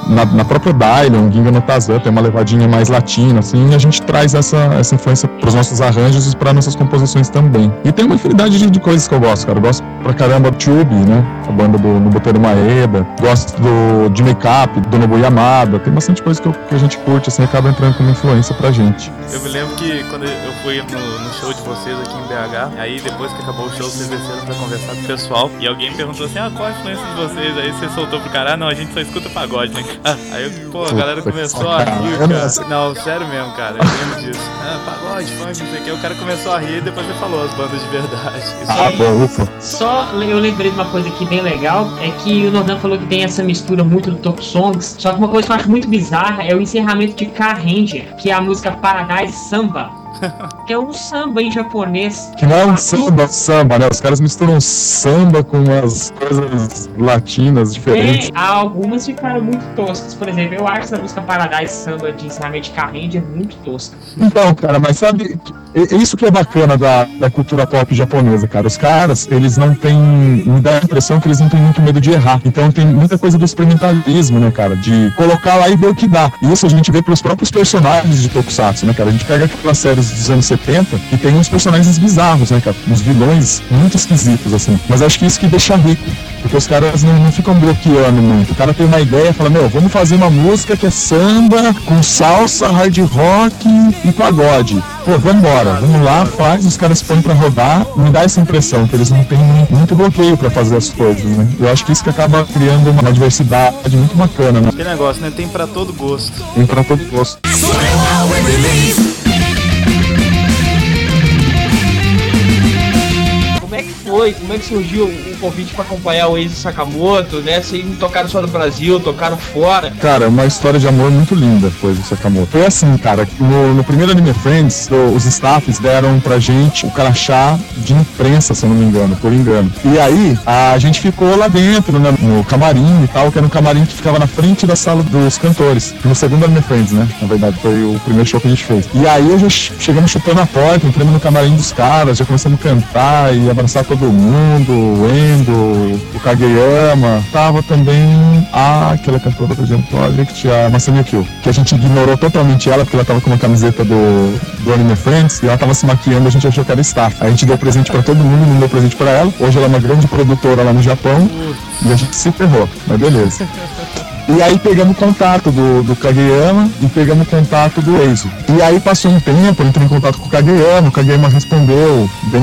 na, na própria Dylan, Ginga no Tazan, tem uma levadinha mais latina, assim, e a gente traz essa, essa influência pros nossos arranjos e para nossas composições também. E tem uma infinidade de, de coisas que eu gosto, cara. Eu gosto pra caramba do Tube, né? A banda do Nobuteru Maeda. Gosto do, de Make-up, do Nobu Yamada. Tem bastante coisa que, eu- que a gente curte, assim, acaba entrando como influência pra gente. Eu me lembro que quando eu fui no, no show de vocês aqui em BH, aí depois que acabou o show, vocês desceram pra conversar com o pessoal, e alguém perguntou assim, ah, qual a influência de vocês? Aí você soltou pro cara, ah, não, a gente só escuta pagode, né? cara?" Aí eu, pô, a galera começou a rir, cara. Não, sério mesmo, cara, eu lembro disso. Ah, pagode, funk, não sei o que. O cara começou a rir e depois ele falou as bandas de verdade. Isso Ah, aí. bom, ufa. Só eu lembrei de uma coisa aqui bem legal, é que o Nordan falou que tem essa mistura muito do Top Songs, só que uma coisa que eu acho muito bizarra é o encerramento de Car Ranger, que é a música Paradise Samba, que é um samba em japonês. Que não é um samba, é um samba, né? Os caras misturam samba com umas coisas latinas diferentes. Tem, algumas ficaram muito toscas, por exemplo, eu acho essa música Paradise Samba de encerramento de Ranger muito tosca. Então, cara, mas sabe, é é isso que é bacana da, da cultura pop japonesa, cara. Os caras, eles não têm. Me dá a impressão que eles não têm muito medo de errar. Então tem muita coisa do experimentalismo, né, cara? De colocar lá e ver o que dá. E isso a gente vê pelos próprios personagens de Tokusatsu, né, cara? A gente pega aquelas séries dos anos 70 que tem uns personagens bizarros, né, cara? Uns vilões muito esquisitos, assim. Mas acho que isso que deixa rico. Porque os caras não, não ficam bloqueando muito. O cara tem uma ideia e fala, meu, vamos fazer uma música que é samba, com salsa, hard rock e pagode. Pô, vambora, vamos lá, faz, os caras põem pra rodar, me dá essa impressão que eles não têm muito, bloqueio pra fazer as coisas, né? Eu acho que isso que acaba criando uma diversidade muito bacana, né? Que negócio, né? Tem pra todo gosto. Tem pra todo gosto. Como foi? Como é que surgiu convite pra acompanhar o Eiji Sakamoto, né? Vocês tocaram só no Brasil, tocaram fora. Cara, uma história de amor muito linda foi do Sakamoto. Foi assim, cara, no, no primeiro Anime Friends, os staffs deram pra gente o crachá de imprensa, se eu não me engano, por engano. E aí, a gente ficou lá dentro, né, no camarim e tal, que era um camarim que ficava na frente da sala dos cantores. No segundo Anime Friends, né? Na verdade, foi o primeiro show que a gente fez. E aí, já che- chegamos chutando a porta, entramos no camarim dos caras, já começamos a cantar e abraçar todo mundo, o Endo, o Kageyama. Tava também aquela cantora do Jam Project, a Masami Kyo, que a gente ignorou totalmente ela, porque ela tava com uma camiseta do, do Anime Friends e ela tava se maquiando, a gente achou que era staff. A gente deu presente pra todo mundo, não deu presente pra ela. Hoje ela é uma grande produtora lá no Japão e a gente se ferrou, mas beleza. E aí pegamos contato do, do Kageyama e pegamos contato do Eizo. E aí passou um tempo, eu entrei em contato com o Kageyama, o Kageyama respondeu bem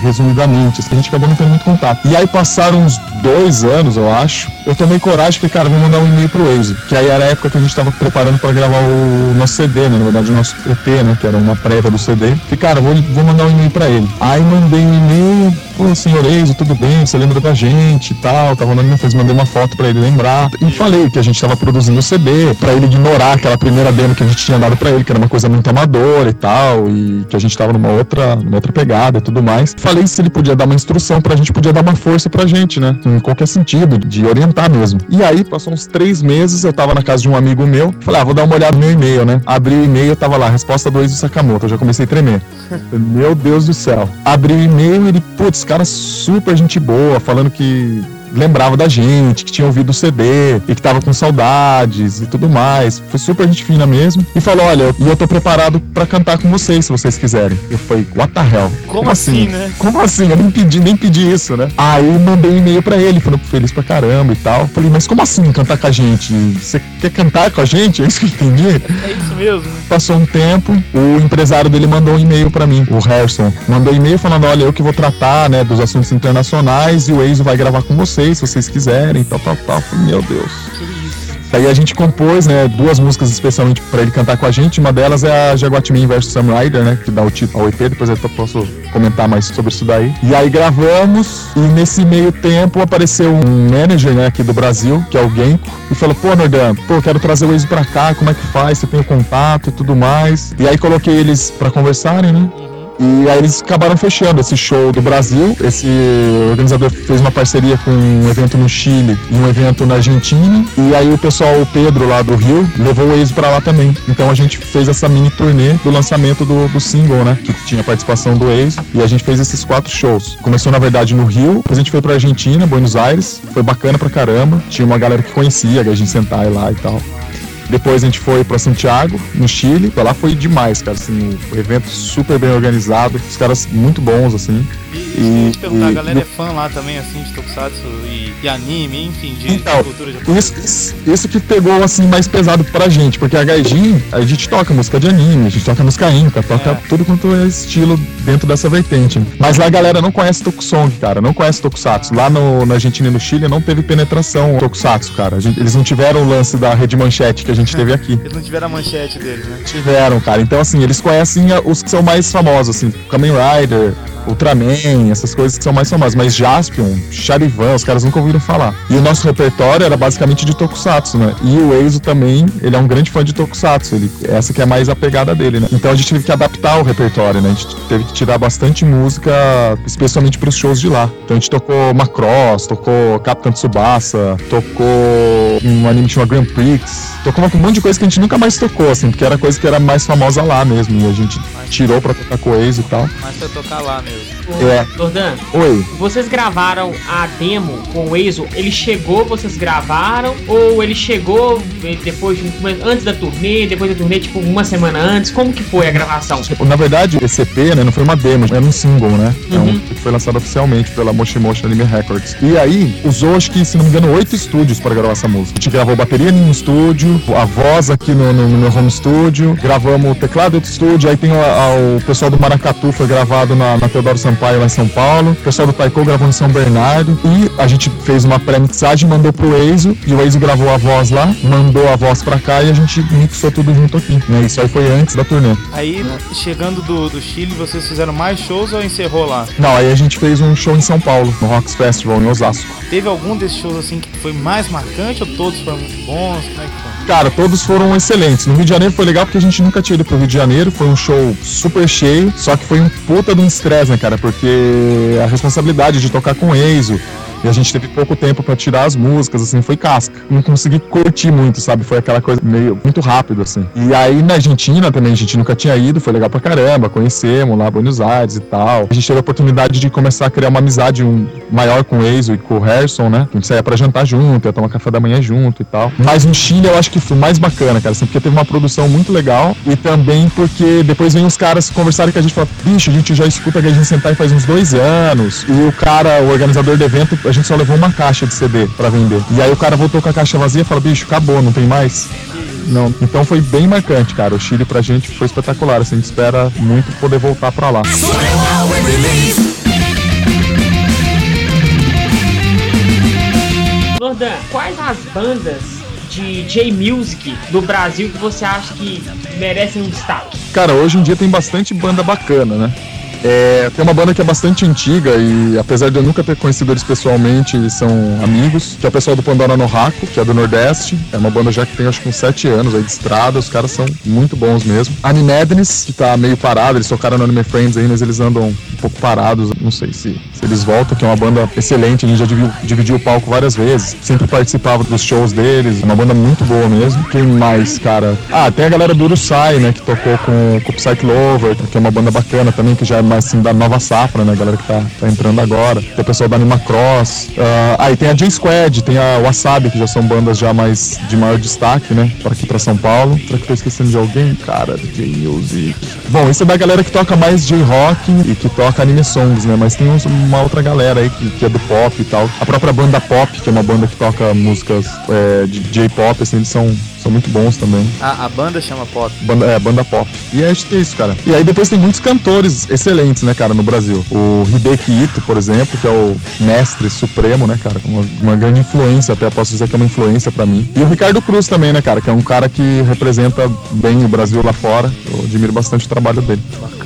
resumidamente, assim, a gente acabou não tendo muito contato. E aí passaram uns dois anos, eu acho, eu tomei coragem falei, cara, vou mandar um e-mail pro Eizo. Que aí era a época que a gente tava preparando pra gravar o nosso CD, né? Na verdade, o nosso EP, né? Que era uma prévia do CD. Falei, cara, vou, vou mandar um e-mail pra ele. Aí mandei um e-mail, pô, senhor Eizo, tudo bem? Você lembra da gente e tal? Tava mandando fez mandei uma foto pra ele lembrar. E falei que que a gente tava produzindo o CD, pra ele ignorar aquela primeira demo que a gente tinha dado pra ele, que era uma coisa muito amadora e tal, e que a gente tava numa outra, numa outra pegada e tudo mais. Falei se ele podia dar uma instrução pra gente, podia dar uma força pra gente, né? Em qualquer sentido, de orientar mesmo. E aí, passou uns três meses, eu tava na casa de um amigo meu, falei, ah, vou dar uma olhada no meu e-mail, né? Abri o e-mail, tava lá, resposta do Eiji Sakamoto, eu já comecei a tremer. Meu Deus do céu. Abri o e-mail e ele, putz, cara super gente boa, falando que lembrava da gente, que tinha ouvido o CD e que tava com saudades e tudo mais. Foi super gente fina mesmo. E falou: Olha, e eu tô preparado pra cantar com vocês, se vocês quiserem. Eu falei: What the hell? Como assim, né? Como assim? Eu nem pedi, nem pedi isso, né? Aí mandei um e-mail pra ele, falando feliz pra caramba e tal. Falei: Mas como assim cantar com a gente? Você quer cantar com a gente? É isso que eu entendi. É isso mesmo. Passou um tempo, o empresário dele mandou um e-mail pra mim, o Harrison. Mandou um e-mail falando: olha, eu que vou tratar, né, dos assuntos internacionais e o Enzo vai gravar com vocês, se vocês quiserem, tal, tal, tal. Meu Deus. Daí a gente compôs, né, duas músicas especialmente pra ele cantar com a gente. Uma delas é a Jaguatmin vs Sam Rider, né, que dá o título ao EP. Depois eu posso comentar mais sobre isso daí. E aí gravamos e nesse meio tempo apareceu um manager, né, aqui do Brasil, que é o Genko, e falou: "Pô, Nordan, pô, quero trazer o Enzo pra cá. Como é que faz? Você tem o contato e tudo mais?" E aí coloquei eles pra conversarem, né? E aí eles acabaram fechando esse show do Brasil. Esse organizador fez uma parceria com um evento no Chile e um evento na Argentina. E aí o pessoal, o Pedro lá do Rio, levou o Enzo pra lá também. Então a gente fez essa mini turnê do lançamento do, do single, né? Que tinha participação do Enzo. E a gente fez esses quatro shows. Começou na verdade no Rio, depois a gente foi pra Argentina, Buenos Aires. Foi bacana pra caramba. Tinha uma galera que conhecia, a gente sentar lá e tal. Depois a gente foi pra Santiago, no Chile. Pra lá foi demais, cara. Assim, o evento super bem organizado. Os caras muito bons, assim. E, e perguntar, e- a galera é fã lá também, assim, de Tokusatsu e, e anime, enfim, de, Então, de cultura japonesa. Isso, isso, isso que pegou assim mais pesado pra gente, porque a Gaijin, a gente toca música de anime, a gente toca música inca, toca É. tudo quanto é estilo dentro dessa vertente. Mas lá a galera não conhece Tokusong, cara, não conhece Tokusatsu. Lá no, na Argentina e no Chile não teve penetração Tokusatsu, cara. Gente- eles não tiveram o lance da rede manchete que a gente teve aqui. Eles não tiveram a manchete deles, né? Tiveram, cara. Então, assim, eles conhecem os que são mais famosos, assim, Kamen Rider, Ultraman, essas coisas que são mais famosas. Mas Jaspion, Charivan, os caras nunca ouviram falar. E o nosso repertório era basicamente de Tokusatsu, né? E o Eizo também, ele é um grande fã de Tokusatsu. Ele, essa que é mais a pegada dele, né? Então a gente teve que adaptar o repertório, né? A gente teve que tirar bastante música, especialmente pros shows de lá. Então a gente tocou Macross, tocou Capitão Tsubasa, tocou um anime que chama Grand Prix, tocou um monte de coisa que a gente nunca mais tocou, assim, porque era coisa que era mais famosa lá mesmo. E a gente tirou pra tocar com o Eizo e tal. Mas pra tocar lá mesmo. É. Jordan, Oi. vocês gravaram a demo com o Enzo? Ele chegou, vocês gravaram? Ou ele chegou eh, depois, de antes da turnê, depois da turnê, tipo, uma semana antes? Como que foi a gravação? Na verdade, esse EP, né, não foi uma demo, era um single, né? É um Uhum. que foi lançado oficialmente pela Moshi Moshi Anime Records. E aí, usou, acho que, se não me engano, oito estúdios para gravar essa música. A gente gravou bateria em um estúdio, a voz aqui no, no- no meu home studio, gravamos o teclado em outro estúdio, aí tem o, a- o pessoal do Maracatu, foi gravado na, na Teodoro Sampaio, lá em São Paulo. O pessoal do Taiko gravou em São Bernardo. E a gente fez uma pré-mixagem, mandou pro Eizo, e o Eizo gravou a voz lá, mandou a voz pra cá e a gente mixou tudo junto aqui. Né? Isso aí foi antes da turnê. Aí, chegando do, do Chile, vocês fizeram mais shows ou encerrou lá? Não, aí a gente fez um show em São Paulo, no Rocks Festival, em Osasco. Teve algum desses shows assim que foi mais marcante ou todos foram muito bons? Como é que foi? Cara, todos foram excelentes. No Rio de Janeiro foi legal porque a gente nunca tinha ido pro Rio de Janeiro. Foi um show super cheio, só que foi um puta de um estresse, né, cara? Porque a responsabilidade de tocar com o Eizo. E a gente teve pouco tempo pra tirar as músicas, assim, foi casca. Não consegui curtir muito, sabe? Foi aquela coisa meio muito rápido, assim. E aí na Argentina também, a gente nunca tinha ido, foi legal pra caramba, conhecemos lá Buenos Aires e tal. A gente teve a oportunidade de começar a criar uma amizade um, maior com o Eizo e com o Harrison, né? A gente saía pra jantar junto, ia tomar café da manhã junto e tal. Mas no Chile eu acho que foi mais bacana, cara, assim, porque teve uma produção muito legal e também porque depois vem os caras conversarem com a gente falar, bicho, a gente já escuta a gente sentar faz uns dois anos. E o cara, o organizador do evento, a gente só levou uma caixa de CD pra vender. E aí o cara voltou com a caixa vazia e falou, bicho, acabou, não tem mais. Não, então foi bem marcante, cara. O Chile pra gente foi espetacular. Assim, a gente espera muito poder voltar pra lá. Jordan, quais as bandas de J-Music do Brasil que você acha que merecem um destaque? cara, hoje em dia tem bastante banda bacana, né? É, tem uma banda que é bastante antiga e apesar de eu nunca ter conhecido eles pessoalmente, são amigos, que é o pessoal do Pandora no Raco, que é do Nordeste. É uma banda já que tem acho que uns 7 anos aí de estrada, os caras são muito bons mesmo. Anime Madness, que tá meio parado, eles tocaram no Anime Friends aí, mas eles andam um pouco parados, não sei se, se eles voltam, que é uma banda excelente, a gente já dividiu, dividiu o palco várias vezes, sempre participava dos shows deles, é uma banda muito boa mesmo. Quem mais, cara? Ah, tem a galera do Urusai, né, que tocou com, com o Psych Lover, que é uma banda bacana também, que já é mais assim da nova safra, né, galera que tá, tá entrando agora. Tem o pessoal da Anima Cross. Uh, ah, e tem a J-Squad, tem a Wasabi, que já são bandas já mais de maior destaque, né, para aqui para São Paulo. Será que tô esquecendo de alguém? Cara, J-Music. Bom, isso é da galera que toca mais J-Rock e que toca anime songs, né, mas tem uma outra galera aí que, que, é do pop e tal. A própria banda Pop, que é uma banda que toca músicas é, de J-pop, assim, eles são são muito bons também. A, a banda chama Pop. Banda, é, banda pop. E é isso, cara. E aí depois tem muitos cantores excelentes, né, cara, no Brasil. O Hideki Ito, por exemplo, que é o mestre supremo, né, cara? Uma, uma grande influência, até posso dizer que é uma influência para mim. E o Ricardo Cruz também, né, cara? Que é um cara que representa bem o Brasil lá fora. Eu admiro bastante o trabalho dele. Bacana.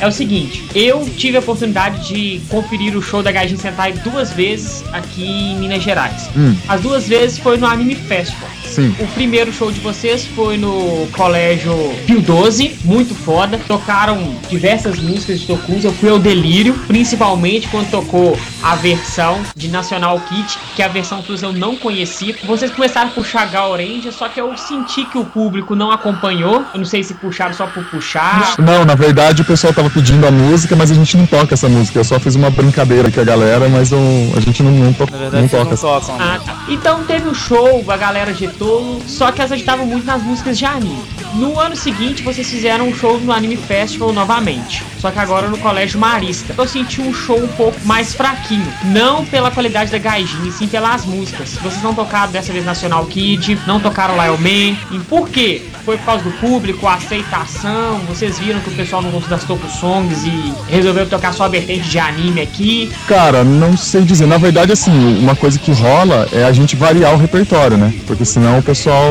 É o seguinte, eu tive a oportunidade de conferir o show da Gaijin Sentai duas vezes aqui em Minas Gerais. Hum. As duas vezes foi no Anime Festival. Sim. O primeiro show de vocês foi no Colégio Pio 12, muito foda. Tocaram diversas músicas de Tokusa. Eu fui ao delírio, principalmente quando tocou a versão de National Kit, que é a versão que eu não conheci. Vocês começaram a puxar Gal Orange, só que eu senti que o público não acompanhou. Eu não sei se puxaram só por puxar. Não, na verdade o pessoal tava pedindo a música, mas a gente não toca essa música. Eu só fiz uma brincadeira com a galera, mas eu, a gente não, não, to, Na verdade, não toca. não tocam. Ah, tá. Então teve o show, a galera agitou, só que elas agitavam muito nas músicas de anime. No ano seguinte, vocês fizeram um show no Anime Festival novamente, só que agora no Colégio Marista. Eu senti um show um pouco mais fraquinho, não pela qualidade da Gaijin, e sim pelas músicas. Vocês não tocaram dessa vez National Kid, não tocaram Lion Man. E por quê? Foi por causa do público, a aceitação, vocês viram que o pessoal não gostou das Toku Songs e resolveu tocar só a vertente de anime aqui. Cara, não sei dizer. Na verdade, assim, uma coisa que rola é a gente variar o repertório, né? Porque senão o pessoal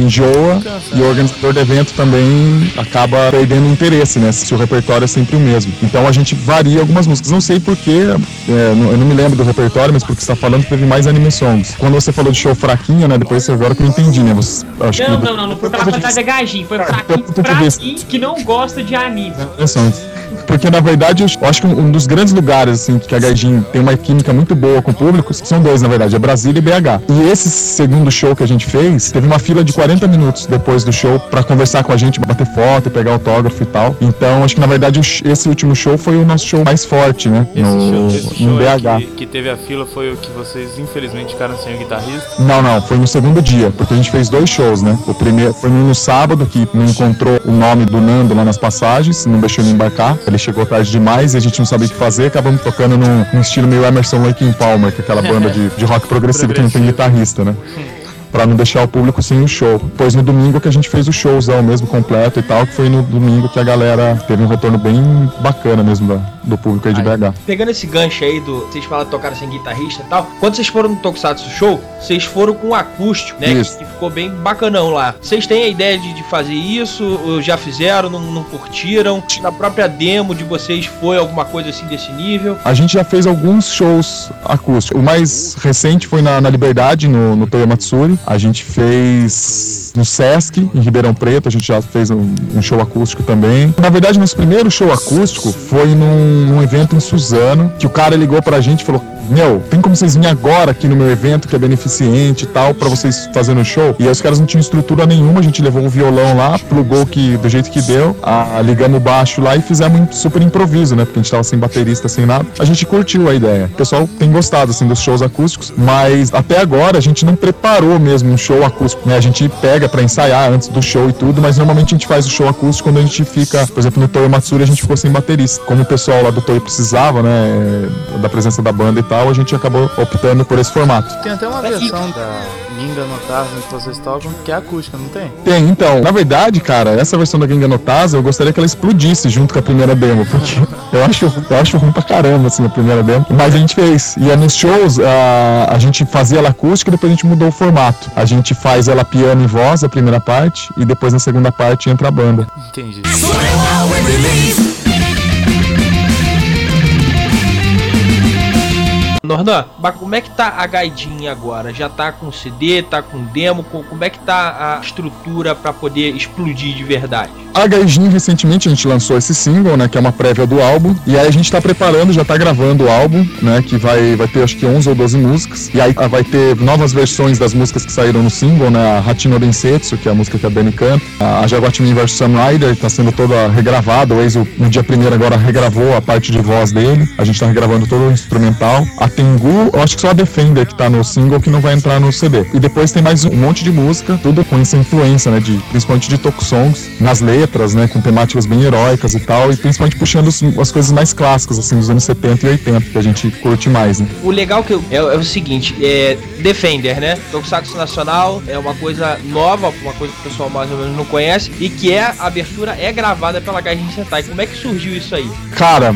enjoa e o organizador do evento também acaba perdendo interesse, né? Se o repertório é sempre o mesmo. Então a gente varia algumas músicas. Não sei porquê, é, eu não me lembro do repertório, mas porque você tá falando que teve mais anime songs. Quando você falou de show fraquinho, né? Depois agora que eu entendi, né? Você, acho Não, que não, não, não foi pela da Gaijin, foi talvez- quem que não gosta de anime. Interessante. Porque na verdade eu acho que um dos grandes lugares assim que a Gaijin tem uma química muito boa com o público são dois na verdade, é Brasília e BH. E esse segundo show que a gente fez, teve uma fila de 40 minutos depois do show pra conversar com a gente, bater foto, pegar autógrafo e tal. Então acho que na verdade esse último show foi o nosso show mais forte, né? Esse no, show, esse show BH. que, que teve a fila foi o que vocês infelizmente ficaram sem o guitarrista. Não, não, foi no segundo dia, porque a gente fez dois shows, né? O primeiro foi no sábado, que não encontrou o nome do Nando lá nas passagens, não deixou ele embarcar. Ele chegou tarde demais e a gente não sabia o que fazer, acabamos tocando num, num estilo meio Emerson Lake and Palmer, que é aquela banda de, de rock progressivo que não tem guitarrista, né? Pra não deixar o público sem o show. Depois no domingo que a gente fez o showzão mesmo completo e tal, que foi no domingo que a galera teve um retorno bem bacana mesmo da- do público aí de BH. Pegando esse gancho aí do. Vocês falaram que tocaram sem guitarrista e tal. Quando vocês foram no Tokusatsu Show, vocês foram com um acústico, né? Isso. Que ficou bem bacanão lá. Vocês têm a ideia de, de fazer isso? Ou já fizeram, não, não curtiram? Na própria demo de vocês foi alguma coisa assim desse nível? A gente já fez alguns shows acústicos. O mais recente foi na, na Liberdade, no, no Toyo Matsuri. A gente fez no Sesc, em Ribeirão Preto. A gente já fez um, um show acústico também. Na verdade, nosso primeiro show acústico foi num, num evento em Suzano, que o cara ligou pra gente e falou: Meu, tem como vocês virem agora aqui no meu evento, que é beneficente e tal, pra vocês fazerem o show? E aí os caras não tinham estrutura nenhuma. A gente levou um violão lá, plugou que, do jeito que deu, a, ligamos o baixo lá e fizemos um super improviso, né? Porque a gente tava sem baterista, sem nada. A gente curtiu a ideia. O pessoal tem gostado, assim, dos shows acústicos, mas até agora a gente não preparou mesmo um show acústico, né? A gente pega pra ensaiar antes do show e tudo, mas normalmente a gente faz o show acústico quando a gente fica, por exemplo, no Toyo Matsuri a gente ficou sem baterista. Como o pessoal lá do Toyo precisava, né? Da presença da banda e tal, a gente acabou optando por esse formato. Tem até uma versão da Ginga no Tarzan que vocês tocam, que é acústica, não tem? Tem, então, na verdade, cara, essa versão da Genga no eu gostaria que ela explodisse junto com a primeira demo, porque eu acho, eu acho ruim pra caramba, assim, a primeira demo. Mas a gente fez. E é nos shows, a, a gente fazia ela acústica e depois a gente mudou o formato. A gente faz ela piano e voz, a primeira parte, e depois na segunda parte entra a banda. Entendi. Nordan, como é que tá a gaidinha agora? Já tá com CD, tá com demo? Com- Como é que tá a estrutura pra poder explodir de verdade? A Gaijin, recentemente, a gente lançou esse single, né, que é uma prévia do álbum, e aí a gente tá preparando, já tá gravando o álbum, né, que vai, vai ter acho que 11 ou 12 músicas, e aí ah, vai ter novas versões das músicas que saíram no single, né, a Hatino Densetsu, que é a música que a Benny canta, a Jaguatimi vs Sam Rider, tá sendo toda regravada, o Enzo, no dia primeiro agora regravou a parte de voz dele, a gente tá regravando todo o instrumental, a Tengu, eu acho que só a Defender que tá no single que não vai entrar no CD, e depois tem mais um monte de música, tudo com essa influência, né, de, principalmente de tokusongs, nas letras, né, com temáticas bem heróicas e tal, e principalmente puxando as coisas mais clássicas, assim, dos anos 70 e 80, que a gente curte mais, né. O legal que eu- é, é o seguinte, é Defender, né? Tokusatsu Nacional é uma coisa nova, uma coisa que o pessoal mais ou menos não conhece, e que é a abertura é gravada pela Gaijin Sentai. Como é que surgiu isso aí? Cara,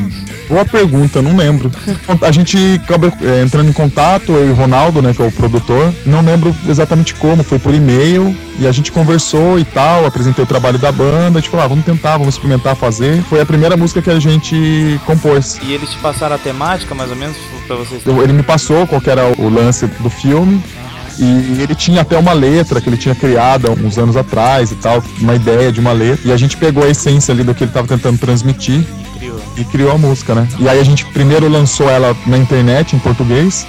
boa pergunta, não lembro. A gente acaba é, entrando em contato, eu e o Ronaldo, né, que é o produtor, não lembro exatamente como, foi por e-mail, e a gente conversou e tal, apresentei o trabalho da banda, a gente falou, ah, vamos tentar, vamos experimentar fazer. Foi a primeira música que a gente compôs. E eles te passaram a temática, mais ou menos, pra vocês? Ele me passou qual que era o lance do filme. E ele tinha até uma letra que ele tinha criado há uns anos atrás e tal, uma ideia de uma letra. E a gente pegou a essência ali do que ele estava tentando transmitir Criou. e criou a música, né? E aí a gente primeiro lançou ela na internet em português.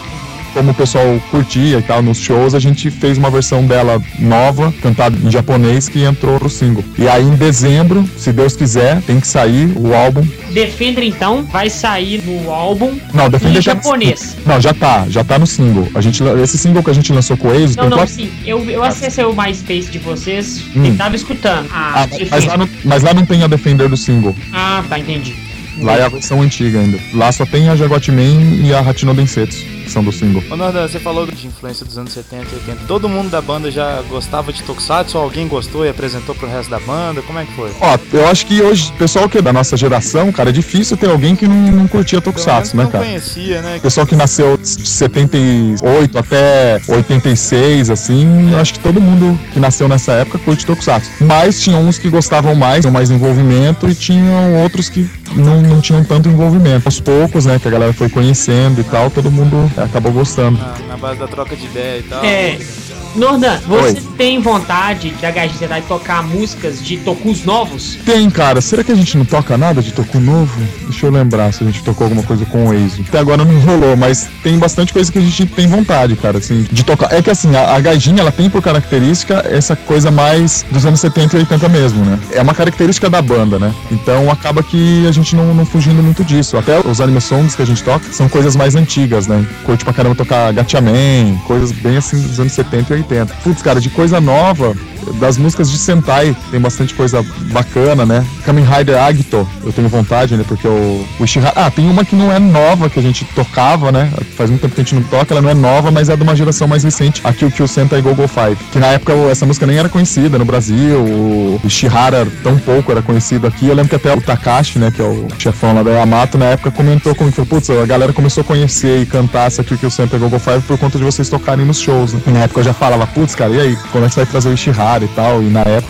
Como o pessoal curtia e tal nos shows, a gente fez uma versão dela nova, cantada em japonês, que entrou pro single. E aí em dezembro, se Deus quiser, tem que sair o álbum. Defender então vai sair no álbum Não, em Defender já- japonês. Não, já tá, já tá no single. A gente, esse single que a gente lançou com o Eixo, Não, não, quatro- sim. Eu, eu acessei o MySpace de vocês Hum. e tava escutando. Ah, Ah, mas, lá não, mas lá não tem a Defender do single. ah, tá, entendi. Lá é a versão antiga ainda. Lá só tem a Jaguatiman e a Hatino Densetsu, são do single. Ô Nordan, você falou de influência dos anos 70 e 80. Todo mundo da banda já gostava de Tokusatsu? Ou alguém gostou e apresentou pro resto da banda? Como é que foi? Ó, eu acho que hoje, pessoal que é da nossa geração, cara, é difícil ter alguém que não, não curtia Tokusatsu, né, não cara? conhecia, né? Pessoal que nasceu de 78 até 86, assim, eu acho que todo mundo que nasceu nessa época curte Tokusatsu. Mas tinham uns que gostavam mais, tinham mais envolvimento, e tinham outros que não, não tinham tanto envolvimento. Aos poucos, né, que a galera foi conhecendo e tal, todo mundo é, acabou gostando. Ah, na base da troca de ideia e tal. É. Nordan, você Oi. tem vontade da Gaijin Sentai tocar músicas de tokus novos? Tem, cara. Será que a gente não toca nada de Toku novo? Deixa eu lembrar se a gente tocou alguma coisa com o Eizo. Até agora não rolou, mas tem bastante coisa que a gente tem vontade, cara, assim, de tocar. É que assim, a, a gaijinha, ela tem por característica essa coisa mais dos anos 70 e 80 mesmo, né? É uma característica da banda, né? Então acaba que a gente não, não fugindo muito disso. Até os anime songs que a gente toca são coisas mais antigas, né? Curte pra caramba tocar Gatchaman, coisas bem assim dos anos 70 e 80. Putz, cara, de coisa nova, das músicas de Sentai, tem bastante coisa bacana, né? Kamen Rider Agito, eu tenho vontade, né? Porque o, o Ishihara... Ah, tem uma que não é nova, que a gente tocava, né? Faz muito tempo que a gente não toca, ela não é nova, mas é de uma geração mais recente, a Kyokyo Sentai Go Go 5. Que na época essa música nem era conhecida no Brasil, o Ishihara tão pouco era conhecido aqui. Eu lembro que até o Takashi, né? Que é o chefão lá da Yamato, na época comentou comigo, falou, putz, a galera começou a conhecer e cantar essa Kyokyo Sentai Go Go 5 por conta de vocês tocarem nos shows, né? E na época eu já falava, putz, cara, e aí, como é que você vai trazer o Ishihara e tal? E na época